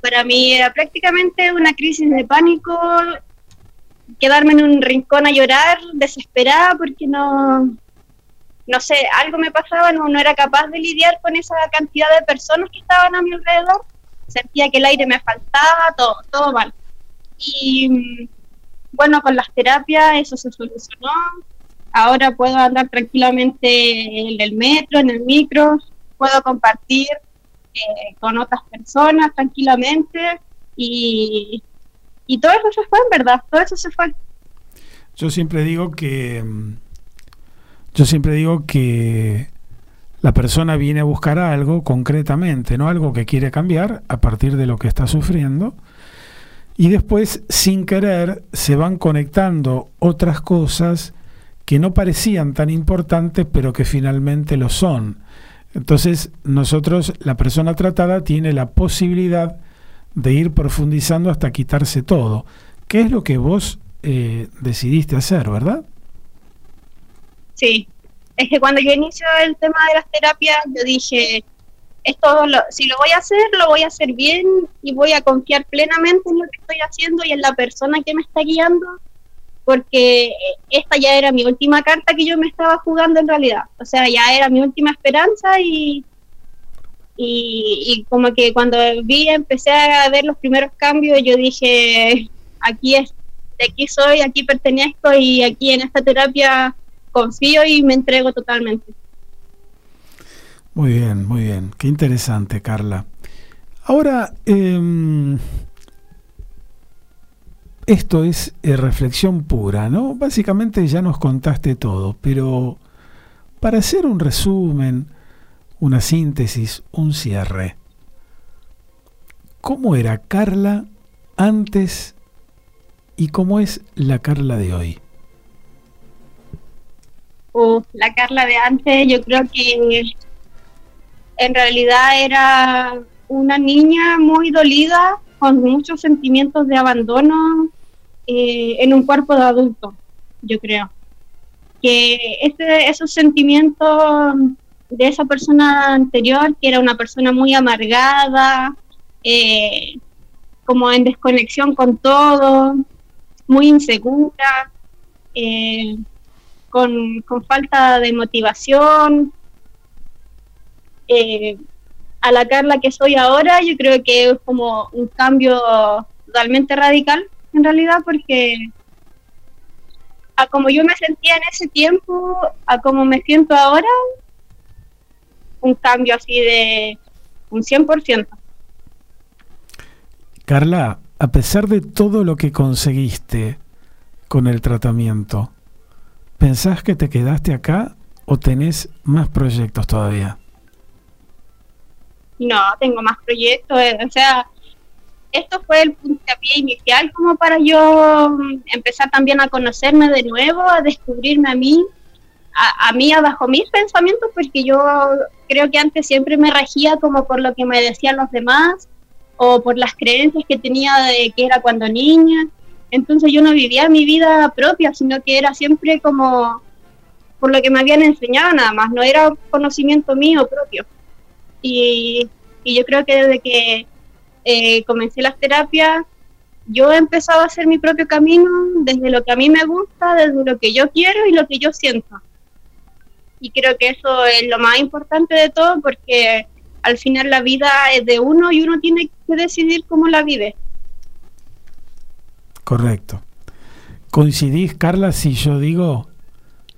Para mí era prácticamente una crisis de pánico, quedarme en un rincón a llorar, desesperada, porque no, no sé, algo me pasaba, no era capaz de lidiar con esa cantidad de personas que estaban a mi alrededor. Sentía que el aire me faltaba, todo, todo mal. Y mm, bueno, con las terapias eso se solucionó. Ahora puedo andar tranquilamente en el metro, en el micro, puedo compartir eh, con otras personas tranquilamente y, y todo eso se fue, en verdad, todo eso se fue. Yo siempre digo que yo siempre digo que la persona viene a buscar algo concretamente, no algo que quiere cambiar a partir de lo que está sufriendo. Y después, sin querer, se van conectando otras cosas que no parecían tan importantes, pero que finalmente lo son. Entonces, nosotros, la persona tratada, tiene la posibilidad de ir profundizando hasta quitarse todo. ¿Qué es lo que vos eh, decidiste hacer, verdad? Sí, es que cuando yo inicio el tema de las terapias, yo dije, esto lo- si lo voy a hacer, lo voy a hacer bien y voy a confiar plenamente en lo que estoy haciendo y en la persona que me está guiando, porque esta ya era mi última carta que yo me estaba jugando en realidad. O sea, ya era mi última esperanza y, y, y como que cuando vi, empecé a ver los primeros cambios, yo dije, aquí es, de aquí soy, aquí pertenezco y aquí en esta terapia confío y me entrego totalmente. Muy bien, muy bien. Qué interesante, Carla. Ahora, em, esto es eh, reflexión pura, ¿no? Básicamente ya nos contaste todo, pero para hacer un resumen, una síntesis, un cierre, ¿cómo era Carla antes y cómo es la Carla de hoy? Uf, la Carla de antes, yo creo que en realidad era una niña muy dolida, con muchos sentimientos de abandono eh, en un cuerpo de adulto, yo creo. Que ese, esos sentimientos de esa persona anterior, que era una persona muy amargada, eh, como en desconexión con todo, muy insegura, eh, con, con falta de motivación. Eh, a la Carla que soy ahora, yo creo que es como un cambio totalmente radical, en realidad, porque a como yo me sentía en ese tiempo, a como me siento ahora, un cambio así de un 100%. Carla, a pesar de todo lo que conseguiste con el tratamiento, ¿pensás que te quedaste acá o tenés más proyectos todavía? No, tengo más proyectos, eh, o sea, esto fue el puntapié inicial como para yo mm, empezar también a conocerme de nuevo, a descubrirme a mí, a, a mí bajo mis pensamientos, porque yo creo que antes siempre me regía como por lo que me decían los demás o por las creencias que tenía de que era cuando niña. Entonces yo no vivía mi vida propia, sino que era siempre como por lo que me habían enseñado nada más, no era conocimiento mío propio. Y, yo creo que desde que eh, comencé las terapias, yo he empezado a hacer mi propio camino desde lo que a mí me gusta, desde lo que yo quiero y lo que yo siento. Y creo que eso es lo más importante de todo porque al final la vida es de uno y uno tiene que decidir cómo la vive. Correcto. ¿Coincidís, Carla, si yo digo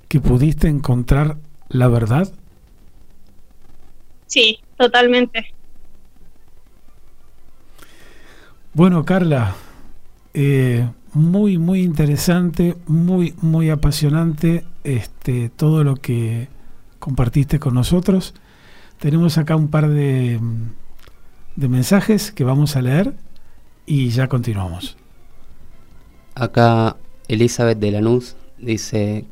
que pudiste encontrar la verdad? Sí, totalmente. Bueno, Carla, eh, muy, muy interesante, muy, muy apasionante este, todo lo que compartiste con nosotros. Tenemos acá un par de, de mensajes que vamos a leer y ya continuamos. Acá Elizabeth de Lanús dice,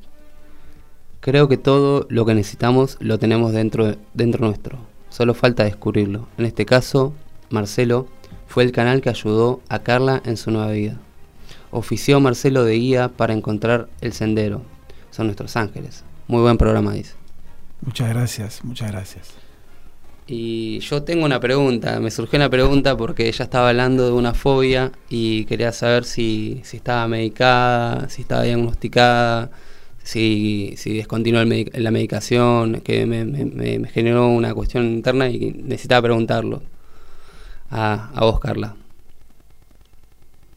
creo que todo lo que necesitamos lo tenemos dentro, dentro nuestro, solo falta descubrirlo. En este caso, Marcelo fue el canal que ayudó a Carla en su nueva vida. Ofició Marcelo de guía para encontrar el sendero. Son nuestros ángeles. Muy buen programa, dice. Muchas gracias, muchas gracias. Y yo tengo una pregunta, me surgió una pregunta porque ella estaba hablando de una fobia y quería saber si, si estaba medicada, si estaba diagnosticada, si, si descontinuó medic- la medicación, que me, me- generó una cuestión interna y necesitaba preguntarlo a, a vos, Carla.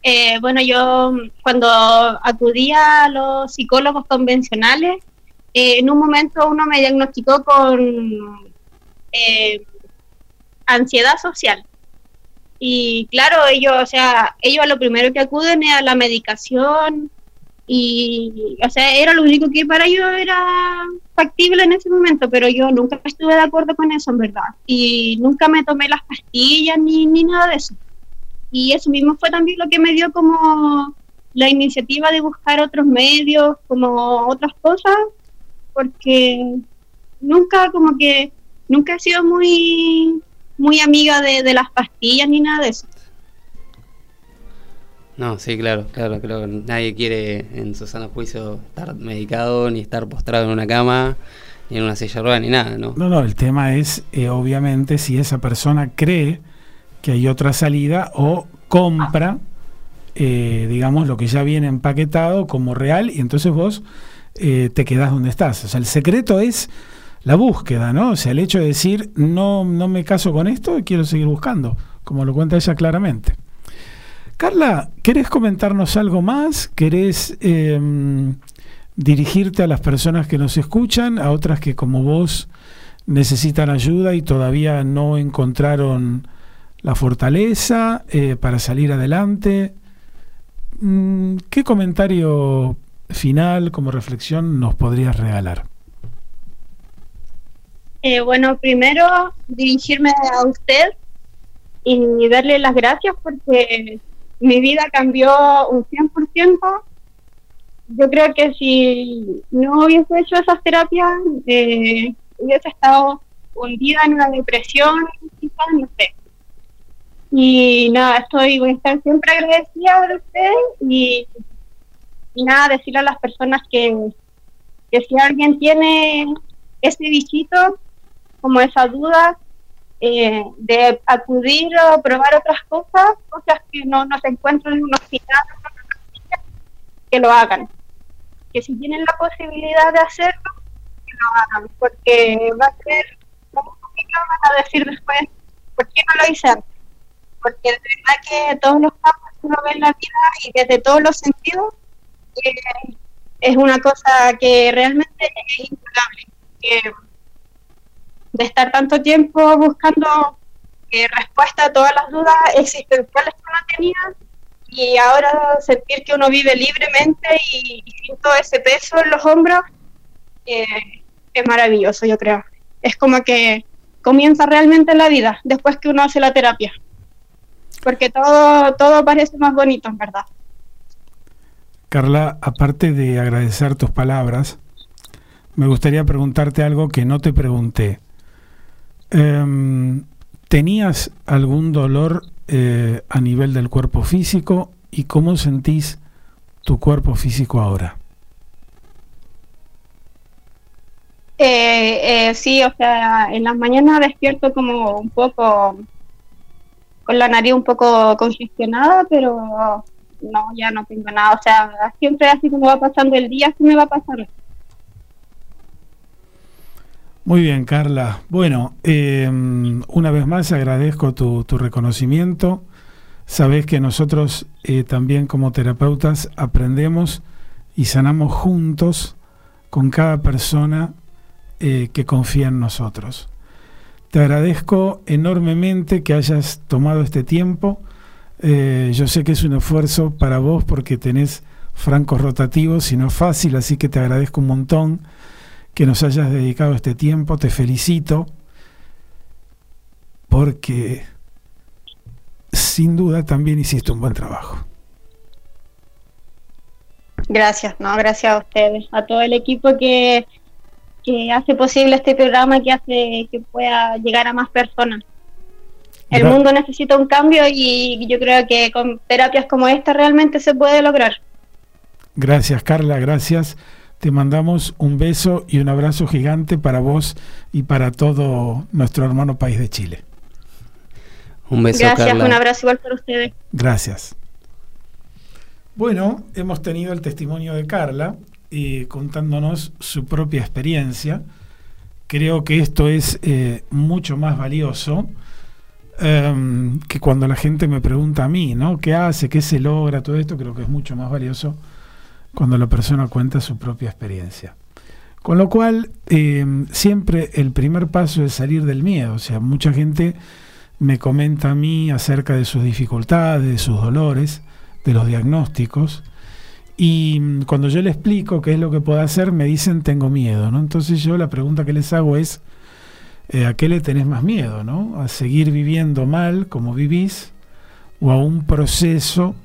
Eh, bueno, yo cuando acudía a los psicólogos convencionales, eh, en un momento uno me diagnosticó con eh, ansiedad social. Y claro, ellos, o sea, ellos a lo primero que acuden es a la medicación y, o sea, era lo único que para ellos era factible en ese momento, pero yo nunca estuve de acuerdo con eso, en verdad. Y nunca me tomé las pastillas ni, ni nada de eso. Y eso mismo fue también lo que me dio como la iniciativa de buscar otros medios, como otras cosas, porque nunca como que nunca he sido muy muy amiga de, de las pastillas ni nada de eso. No, sí, claro, claro, creo que nadie quiere en su sano juicio estar medicado, ni estar postrado en una cama, ni en una silla de ruedas, ni nada, ¿no? No, no, el tema es, eh, obviamente, si esa persona cree que hay otra salida o compra, eh, digamos, lo que ya viene empaquetado como real y entonces vos eh, te quedás donde estás. O sea, el secreto es la búsqueda, ¿no? O sea, el hecho de decir, no, no me caso con esto y quiero seguir buscando, como lo cuenta ella claramente. Carla, ¿querés comentarnos algo más? ¿Querés eh, dirigirte a las personas que nos escuchan, a otras que como vos necesitan ayuda y todavía no encontraron la fortaleza eh, para salir adelante? Mm, ¿Qué comentario final como reflexión nos podrías regalar? Eh, bueno, primero dirigirme a usted y darle las gracias porque mi vida cambió un 100%. Yo creo que si no hubiese hecho esas terapias, eh, hubiese estado hundida en una depresión, quizás, no sé. Y nada, estoy, estar siempre agradecida de usted y, y nada, decirle a las personas que, que si alguien tiene ese bichito, como esa duda eh, de acudir o probar otras cosas, cosas que no, no se encuentran en un hospital, que lo hagan. Que si tienen la posibilidad de hacerlo, que lo hagan, porque va a ser complicado van a decir después, ¿por qué no lo hice antes? Porque de verdad que todos los campos uno ve en la vida y desde todos los sentidos, eh, es una cosa que realmente es. Que, de estar tanto tiempo buscando eh, respuesta a todas las dudas existenciales que uno tenía y ahora sentir que uno vive libremente y, sin todo ese peso en los hombros eh, es maravilloso, yo creo. Es como que comienza realmente la vida después que uno hace la terapia. Porque todo, todo parece más bonito, en verdad. Carla, aparte de agradecer tus palabras, me gustaría preguntarte algo que no te pregunté. Em, ¿Tenías algún dolor eh, a nivel del cuerpo físico y cómo sentís tu cuerpo físico ahora? Eh, eh, sí, o sea, en las mañanas despierto como un poco con la nariz un poco congestionada, pero no, ya no tengo nada. O sea, siempre así como va pasando el día, así me va pasando. Muy bien, Carla. Bueno, eh, una vez más agradezco tu, tu reconocimiento. Sabes que nosotros eh, también como terapeutas aprendemos y sanamos juntos con cada persona eh, que confía en nosotros. Te agradezco enormemente que hayas tomado este tiempo. Eh, yo sé que es un esfuerzo para vos porque tenés francos rotativos y no es fácil, así que te agradezco un montón que nos hayas dedicado este tiempo. Te felicito porque sin duda también hiciste un buen trabajo. Gracias, no, gracias a ustedes, a todo el equipo que, que hace posible este programa, que hace que pueda llegar a más personas. El Gra- mundo necesita un cambio y yo creo que con terapias como esta realmente se puede lograr. Gracias, Carla, gracias. Te mandamos un beso y un abrazo gigante para vos y para todo nuestro hermano país de Chile. Un beso, Gracias, Carla. un abrazo igual para ustedes. Gracias. Bueno, hemos tenido el testimonio de Carla eh, contándonos su propia experiencia. Creo que esto es eh, mucho más valioso em, que cuando la gente me pregunta a mí, ¿no? ¿Qué hace? ¿Qué se logra? Todo esto creo que es mucho más valioso cuando la persona cuenta su propia experiencia. Con lo cual, em, siempre el primer paso es salir del miedo. O sea, mucha gente me comenta a mí acerca de sus dificultades, de sus dolores, de los diagnósticos. Y cuando yo le explico qué es lo que puedo hacer, me dicen tengo miedo, ¿no? Entonces yo la pregunta que les hago es, eh, ¿a qué le tenés más miedo, no? ¿A seguir viviendo mal como vivís? ¿O a un proceso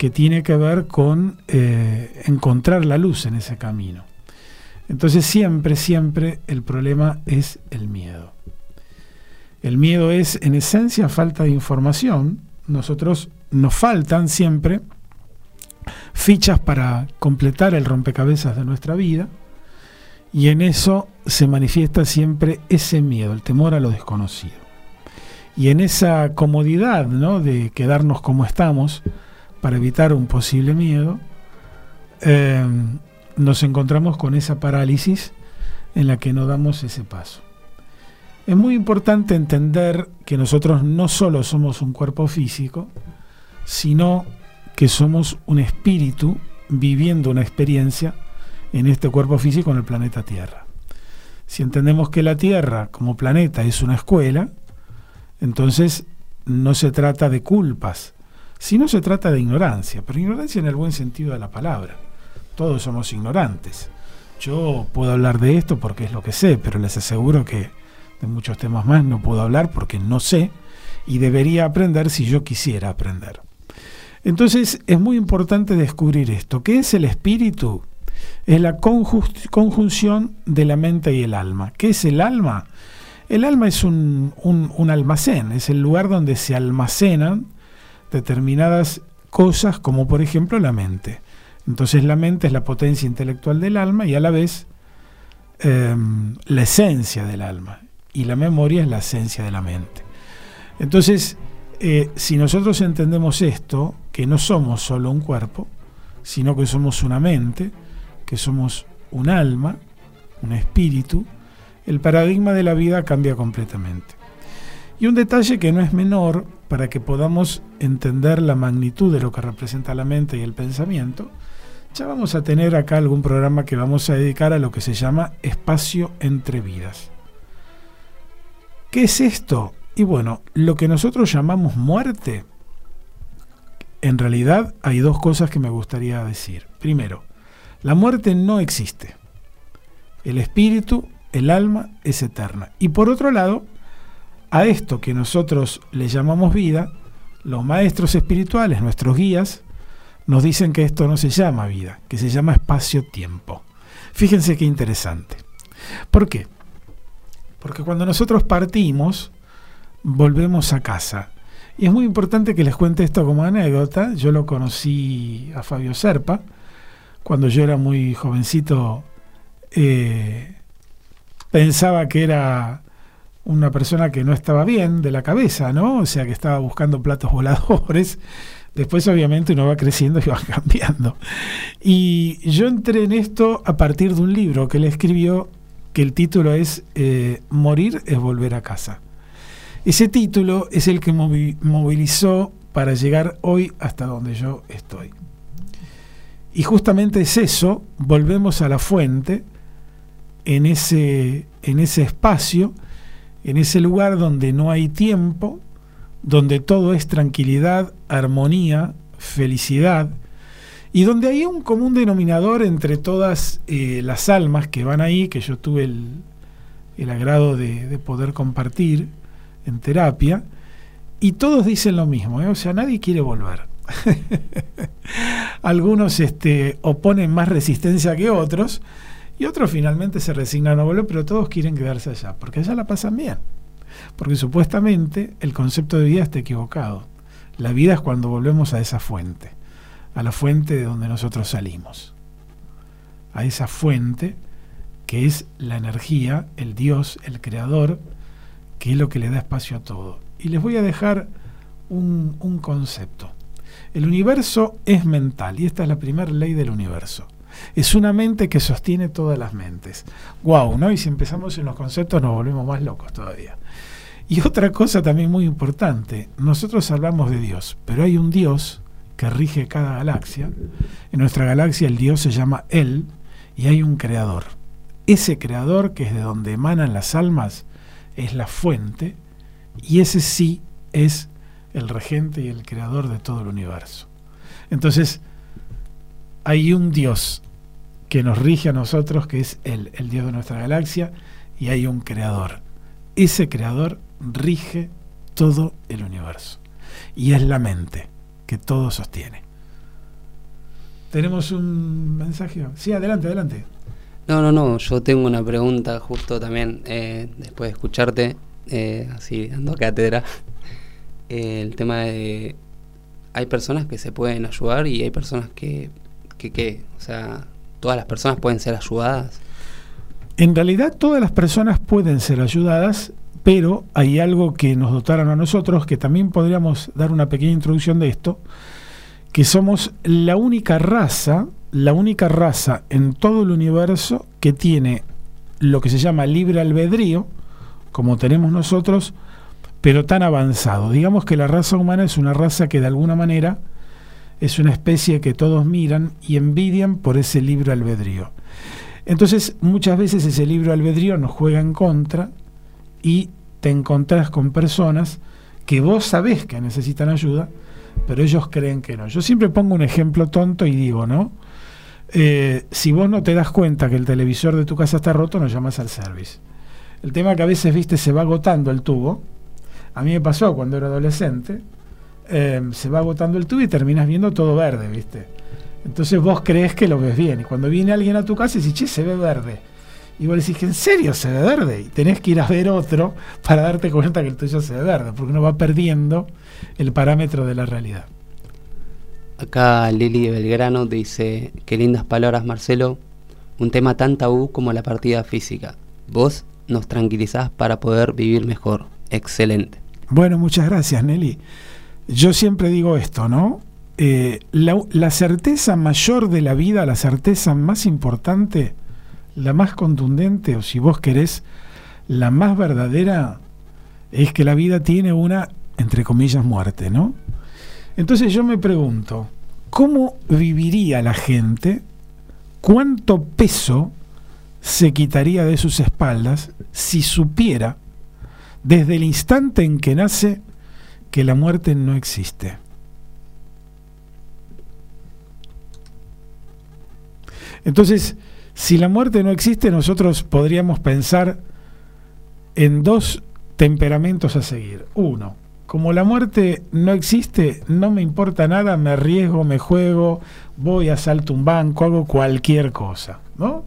que tiene que ver con eh, encontrar la luz en ese camino? Entonces siempre, siempre el problema es el miedo. El miedo es, en esencia, falta de información. Nosotros nos faltan siempre fichas para completar el rompecabezas de nuestra vida y en eso se manifiesta siempre ese miedo, el temor a lo desconocido. Y en esa comodidad ¿no? de quedarnos como estamos para evitar un posible miedo, eh, nos encontramos con esa parálisis en la que no damos ese paso. Es muy importante entender que nosotros no solo somos un cuerpo físico, sino que somos un espíritu viviendo una experiencia en este cuerpo físico en el planeta Tierra. Si entendemos que la Tierra como planeta es una escuela, entonces no se trata de culpas, sino se trata de ignorancia, pero ignorancia en el buen sentido de la palabra. Todos somos ignorantes. Yo puedo hablar de esto porque es lo que sé, pero les aseguro que de muchos temas más no puedo hablar porque no sé y debería aprender si yo quisiera aprender. Entonces es muy importante descubrir esto. ¿Qué es el espíritu? Es la conjunción de la mente y el alma. ¿Qué es el alma? El alma es un almacén, es el lugar donde se almacenan determinadas cosas, como por ejemplo la mente. Entonces la mente es la potencia intelectual del alma y a la vez em, la esencia del alma. Y la memoria es la esencia de la mente. Entonces, eh, si nosotros entendemos esto, que no somos solo un cuerpo, sino que somos una mente, que somos un alma, un espíritu, el paradigma de la vida cambia completamente. Y un detalle que no es menor para que podamos entender la magnitud de lo que representa la mente y el pensamiento, ya vamos a tener acá algún programa que vamos a dedicar a lo que se llama espacio entre vidas. ¿Qué es esto? Y bueno, lo que nosotros llamamos muerte en realidad hay dos cosas que me gustaría decir. Primero, la muerte no existe. El espíritu, el alma, es eterna. Y por otro lado, a esto que nosotros le llamamos vida, los maestros espirituales, nuestros guías, nos dicen que esto no se llama vida, que se llama espacio-tiempo. Fíjense qué interesante. ¿Por qué? Porque cuando nosotros partimos, volvemos a casa. Y es muy importante que les cuente esto como anécdota. Yo lo conocí a Fabio Serpa cuando yo era muy jovencito. eh, pensaba que era una persona que no estaba bien de la cabeza, ¿no? O sea, que estaba buscando platos voladores. Después, obviamente, uno va creciendo y va cambiando. Y yo entré en esto a partir de un libro que él escribió, que el título es eh, Morir es volver a casa. Ese título es el que movi- movilizó para llegar hoy hasta donde yo estoy. Y justamente es eso, volvemos a la fuente, en ese, en ese espacio, en ese lugar donde no hay tiempo, donde todo es tranquilidad, armonía, felicidad, y donde hay un común denominador entre todas eh, las almas que van ahí, que yo tuve el, agrado de, de poder compartir en terapia, y todos dicen lo mismo, ¿eh? o sea, nadie quiere volver. Algunos este, oponen más resistencia que otros, y otros finalmente se resignan a volver, pero todos quieren quedarse allá, porque allá la pasan bien. Porque supuestamente el concepto de vida está equivocado. La vida es cuando volvemos a esa fuente, a la fuente de donde nosotros salimos. A esa fuente que es la energía, el Dios, el Creador, que es lo que le da espacio a todo. Y les voy a dejar un, un concepto. El universo es mental y esta es la primera ley del universo. Es una mente que sostiene todas las mentes. Wow, ¿no? Y si empezamos en los conceptos nos volvemos más locos todavía. Y otra cosa también muy importante, nosotros hablamos de Dios, pero hay un Dios que rige cada galaxia. En nuestra galaxia el Dios se llama Él y hay un creador. Ese creador que es de donde emanan las almas es la fuente y ese sí es el regente y el creador de todo el universo. Entonces, hay un Dios que nos rige a nosotros, que es Él, el Dios de nuestra galaxia, y hay un creador. Ese creador rige todo el universo. Y es la mente que todo sostiene. ¿Tenemos un mensaje? Sí, adelante, adelante. No, no, no, yo tengo una pregunta justo también, eh, después de escucharte, eh, así dando cátedra, el tema de... Hay personas que se pueden ayudar y hay personas que, que, ¿qué? O sea, todas las personas pueden ser ayudadas. En realidad todas las personas pueden ser ayudadas, pero hay algo que nos dotaron a nosotros, que también podríamos dar una pequeña introducción de esto, que somos la única raza, la única raza en todo el universo que tiene lo que se llama libre albedrío, como tenemos nosotros, pero tan avanzado. Digamos que la raza humana es una raza que de alguna manera es una especie que todos miran y envidian por ese libre albedrío. Entonces, muchas veces ese libre albedrío nos juega en contra y te encontrás con personas que vos sabés que necesitan ayuda, pero ellos creen que no. Yo siempre pongo un ejemplo tonto y digo, ¿no? Eh, si vos no te das cuenta que el televisor de tu casa está roto, no llamas al service. El tema que a veces, viste, se va agotando el tubo. A mí me pasó cuando era adolescente. Eh, se va agotando el tubo y terminas viendo todo verde, viste. Entonces vos crees que lo ves bien. Y cuando viene alguien a tu casa y dices, che, se ve verde. Y vos decís, ¿en serio se ve verde? Y tenés que ir a ver otro para darte cuenta que el tuyo se ve verde, porque uno va perdiendo el parámetro de la realidad. Acá Lili de Belgrano dice, qué lindas palabras Marcelo, un tema tan tabú como la partida física. Vos nos tranquilizás para poder vivir mejor. Excelente. Bueno, muchas gracias, Nelly. Yo siempre digo esto, ¿no? Eh, la, la certeza mayor de la vida, la certeza más importante, la más contundente, o si vos querés, la más verdadera, es que la vida tiene una, entre comillas, muerte, ¿no? Entonces yo me pregunto, ¿cómo viviría la gente? ¿Cuánto peso se quitaría de sus espaldas si supiera desde el instante en que nace que la muerte no existe. Entonces, si la muerte no existe, nosotros podríamos pensar en dos temperamentos a seguir. Uno, como la muerte no existe, no me importa nada, me arriesgo, me juego, voy, asalto un banco, hago cualquier cosa, ¿no?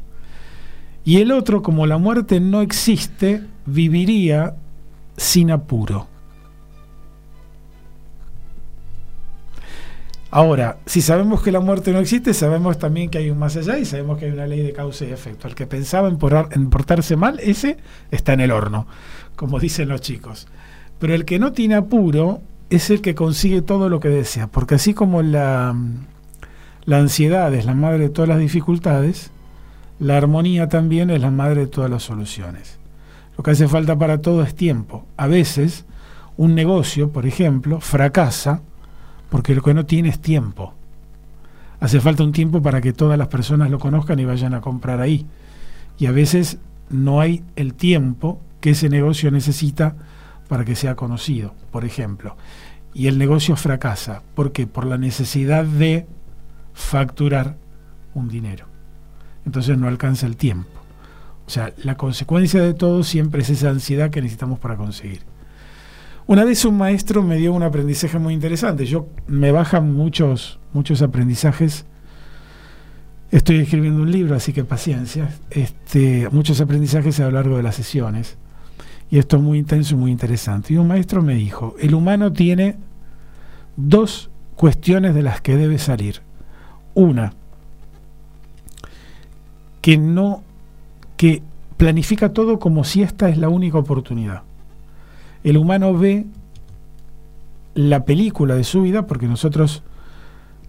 Y el otro, como la muerte no existe, viviría sin apuro. Ahora, si sabemos que la muerte no existe, sabemos también que hay un más allá y sabemos que hay una ley de causa y efecto. El que pensaba en, en portarse mal, ese está en el horno, como dicen los chicos. Pero el que no tiene apuro es el que consigue todo lo que desea, porque así como la, la ansiedad es la madre de todas las dificultades, la armonía también es la madre de todas las soluciones. Lo que hace falta para todo es tiempo. A veces, un negocio, por ejemplo, fracasa porque lo que no tiene es tiempo. Hace falta un tiempo para que todas las personas lo conozcan y vayan a comprar ahí. Y a veces no hay el tiempo que ese negocio necesita para que sea conocido, por ejemplo. Y el negocio fracasa. ¿Por qué? Por la necesidad de facturar un dinero. Entonces no alcanza el tiempo. O sea, la consecuencia de todo siempre es esa ansiedad que necesitamos para conseguir. Una vez un maestro me dio un aprendizaje muy interesante. Yo me bajan muchos, muchos aprendizajes. Estoy escribiendo un libro, así que paciencia. Este, muchos aprendizajes a lo largo de las sesiones. Y esto es muy intenso y muy interesante. Y un maestro me dijo, el humano tiene dos cuestiones de las que debe salir. Una, que no, que planifica todo como si esta es la única oportunidad. El humano ve la película de su vida porque nosotros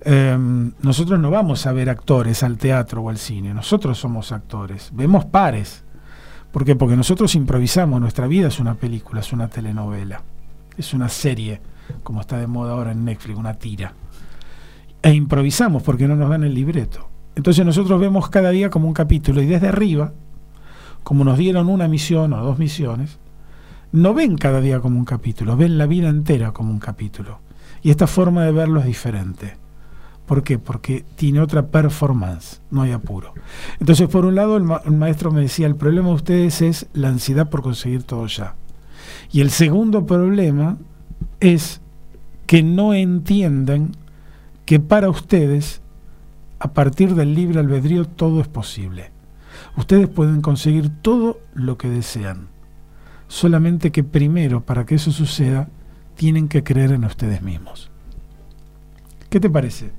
eh, nosotros no vamos a ver actores al teatro o al cine, nosotros somos actores, vemos pares. ¿Por qué? Porque nosotros improvisamos, nuestra vida es una película, es una telenovela, es una serie, como está de moda ahora en Netflix, una tira. E improvisamos porque no nos dan el libreto. Entonces nosotros vemos cada día como un capítulo y desde arriba, como nos dieron una misión o dos misiones, no ven cada día como un capítulo, ven la vida entera como un capítulo. Y esta forma de verlo es diferente. ¿Por qué? Porque tiene otra performance, no hay apuro. Entonces, por un lado, el, ma el, maestro me decía, el problema de ustedes es la ansiedad por conseguir todo ya. Y el segundo problema es que no entienden que para ustedes, a partir del libre albedrío, todo es posible. Ustedes pueden conseguir todo lo que desean. Solamente que primero, para que eso suceda, tienen que creer en ustedes mismos. ¿Qué te parece?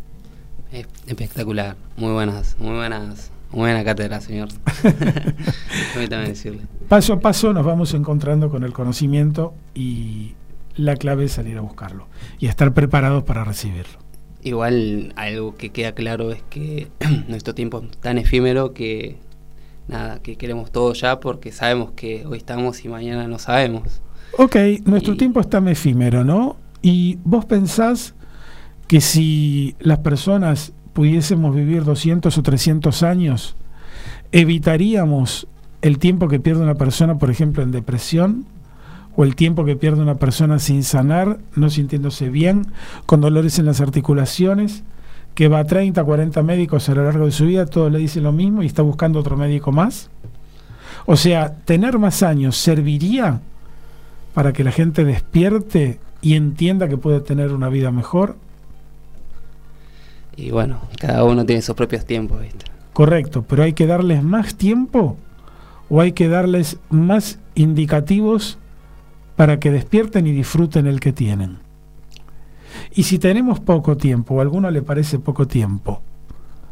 Espectacular, muy buenas, muy buenas, muy buena cátedra, señor. Permítame decirle. Paso a paso nos vamos encontrando con el conocimiento y la clave es salir a buscarlo y estar preparados para recibirlo. Igual algo que queda claro es que nuestro tiempo es tan efímero que nada, que queremos todo ya porque sabemos que hoy estamos y mañana no sabemos. Ok, nuestro y... tiempo es tan efímero, ¿no? Y vos pensás que si las personas pudiésemos vivir 200 o 300 años, evitaríamos el tiempo que pierde una persona, por ejemplo, en depresión, o el tiempo que pierde una persona sin sanar, no sintiéndose bien, con dolores en las articulaciones, que va a 30, 40 médicos a lo largo de su vida, todos le dicen lo mismo y está buscando otro médico más. O sea, tener más años serviría para que la gente despierte y entienda que puede tener una vida mejor. Y bueno, cada uno tiene sus propios tiempos, ¿viste? Correcto, pero hay que darles más tiempo o hay que darles más indicativos para que despierten y disfruten el que tienen. Y si tenemos poco tiempo o a alguno le parece poco tiempo,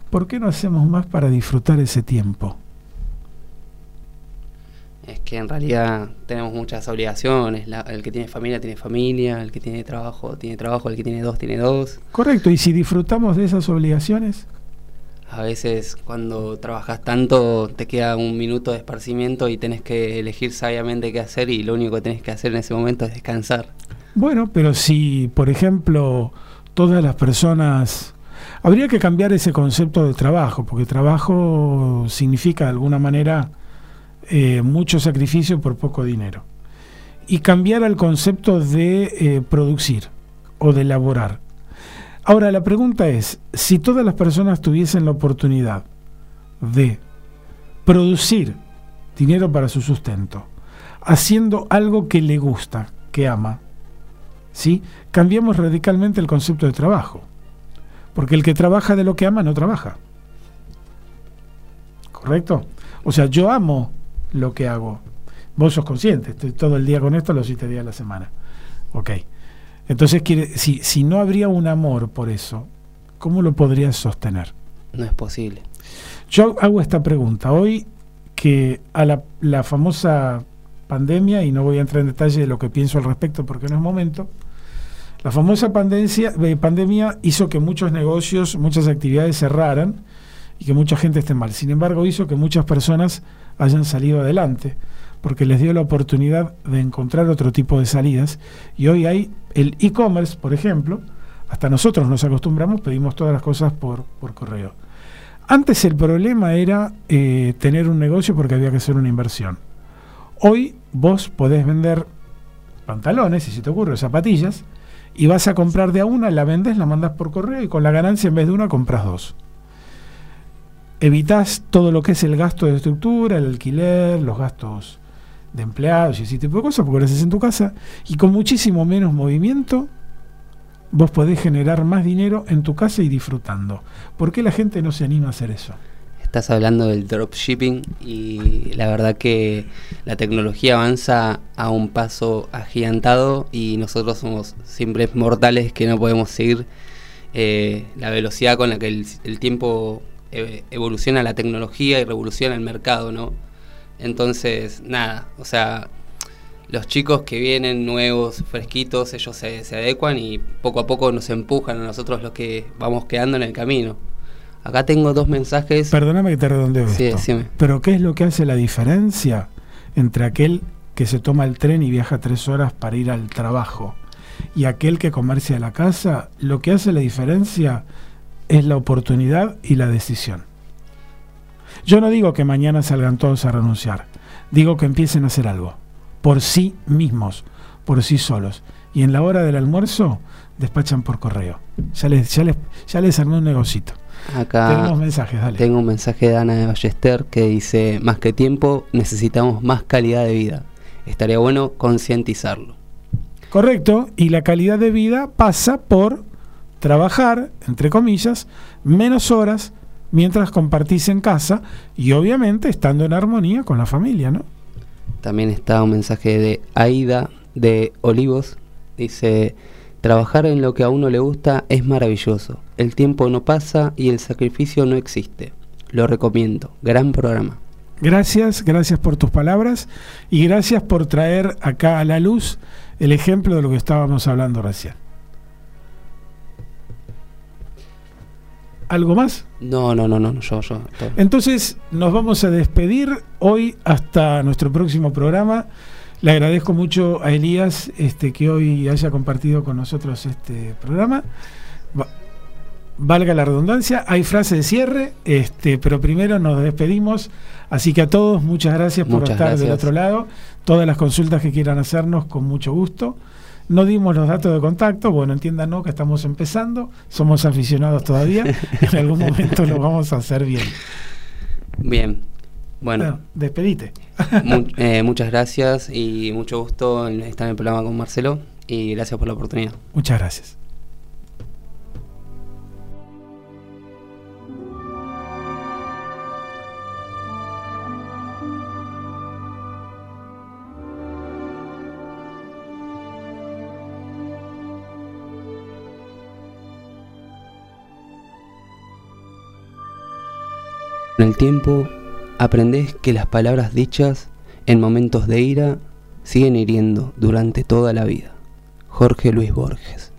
¿por qué no hacemos más para disfrutar ese tiempo? Es que en realidad tenemos muchas obligaciones. La, el que tiene familia tiene familia, el que tiene trabajo tiene trabajo, el que tiene dos tiene dos. Correcto, y si disfrutamos de esas obligaciones. A veces cuando trabajas tanto te queda un minuto de esparcimiento y tenés que elegir sabiamente qué hacer y lo único que tenés que hacer en ese momento es descansar. Bueno, pero si, por ejemplo, todas las personas... Habría que cambiar ese concepto de trabajo, porque trabajo significa de alguna manera eh, mucho sacrificio por poco dinero. Y cambiar al concepto de eh, producir o de elaborar. Ahora, la pregunta es, si todas las personas tuviesen la oportunidad de producir dinero para su sustento, haciendo algo que le gusta, que ama, ¿sí? cambiamos radicalmente el concepto de trabajo. Porque el que trabaja de lo que ama no trabaja. ¿Correcto? O sea, yo amo lo que hago. Vos sos consciente, estoy todo el día con esto los siete días de la semana. Ok. Entonces, quiere, si, si no habría un amor por eso, ¿cómo lo podrías sostener? No es posible. Yo hago esta pregunta. Hoy que a la, la famosa pandemia, y no voy a entrar en detalle de lo que pienso al respecto porque no es momento, la famosa pandemia, eh, pandemia hizo que muchos negocios, muchas actividades cerraran y que mucha gente esté mal. Sin embargo, hizo que muchas personas hayan salido adelante porque les dio la oportunidad de encontrar otro tipo de salidas. Y hoy hay el e-commerce, por ejemplo, hasta nosotros nos acostumbramos, pedimos todas las cosas por, por correo. Antes el problema era eh, tener un negocio porque había que hacer una inversión. Hoy vos podés vender pantalones, si se te ocurre, zapatillas, y vas a comprar de a una, la vendes, la mandas por correo y con la ganancia en vez de una compras dos. Evitas todo lo que es el gasto de estructura, el alquiler, los gastos de empleados y ese tipo de cosas, porque lo haces en tu casa y con muchísimo menos movimiento vos podés generar más dinero en tu casa y disfrutando. ¿Por qué la gente no se anima a hacer eso? Estás hablando del dropshipping y la verdad que la tecnología avanza a un paso agigantado y nosotros somos simples mortales que no podemos seguir eh, la velocidad con la que el, el tiempo eh, evoluciona la tecnología y revoluciona el mercado, ¿no? Entonces, nada, o sea, los chicos que vienen nuevos, fresquitos, ellos se, se adecuan y poco a poco nos empujan a nosotros los que vamos quedando en el camino. Acá tengo dos mensajes. Perdóname que te redondeo Sí, esto. decime. Pero ¿qué es lo que hace la diferencia entre aquel que se toma el tren y viaja tres horas para ir al trabajo y aquel que comercia la casa? Lo que hace la diferencia es la oportunidad y la decisión. Yo no digo que mañana salgan todos a renunciar, digo que empiecen a hacer algo, por sí mismos, por sí solos. Y en la hora del almuerzo despachan por correo. Ya les, ya les, ya les armé un negocito. Acá Tenemos mensajes, dale. tengo un mensaje de Ana de Ballester que dice, más que tiempo, necesitamos más calidad de vida. Estaría bueno concientizarlo. Correcto, y la calidad de vida pasa por trabajar, entre comillas, menos horas mientras compartís en casa y obviamente estando en armonía con la familia, ¿no? También está un mensaje de Aida de Olivos. Dice, trabajar en lo que a uno le gusta es maravilloso. El tiempo no pasa y el sacrificio no existe. Lo recomiendo. Gran programa. Gracias, gracias por tus palabras y gracias por traer acá a la luz el ejemplo de lo que estábamos hablando recién. ¿Algo más? No, no, no, no, yo, yo. todo. Entonces nos vamos a despedir hoy hasta nuestro próximo programa. Le agradezco mucho a Elías este, que hoy haya compartido con nosotros este programa. Va- valga la redundancia, hay frase de cierre, este, pero primero nos despedimos. Así que a todos, muchas gracias por estar del otro lado. Todas las consultas que quieran hacernos, con mucho gusto. No dimos los datos de contacto, bueno, entiéndanos que estamos empezando, somos aficionados todavía, en algún momento lo vamos a hacer bien. Bien. Bueno, Bueno, despedite. mu- eh, muchas gracias y mucho gusto en estar en el programa con Marcelo y gracias por la oportunidad. Muchas gracias. Con el tiempo, aprendes que las palabras dichas en momentos de ira siguen hiriendo durante toda la vida. Jorge Luis Borges.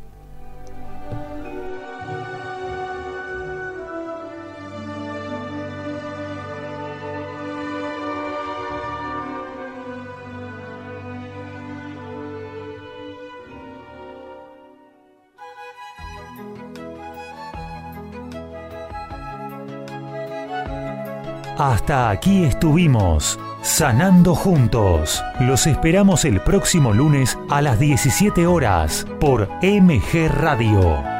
Hasta aquí estuvimos, sanando juntos. Los esperamos el próximo lunes a las 17 horas por MG Radio.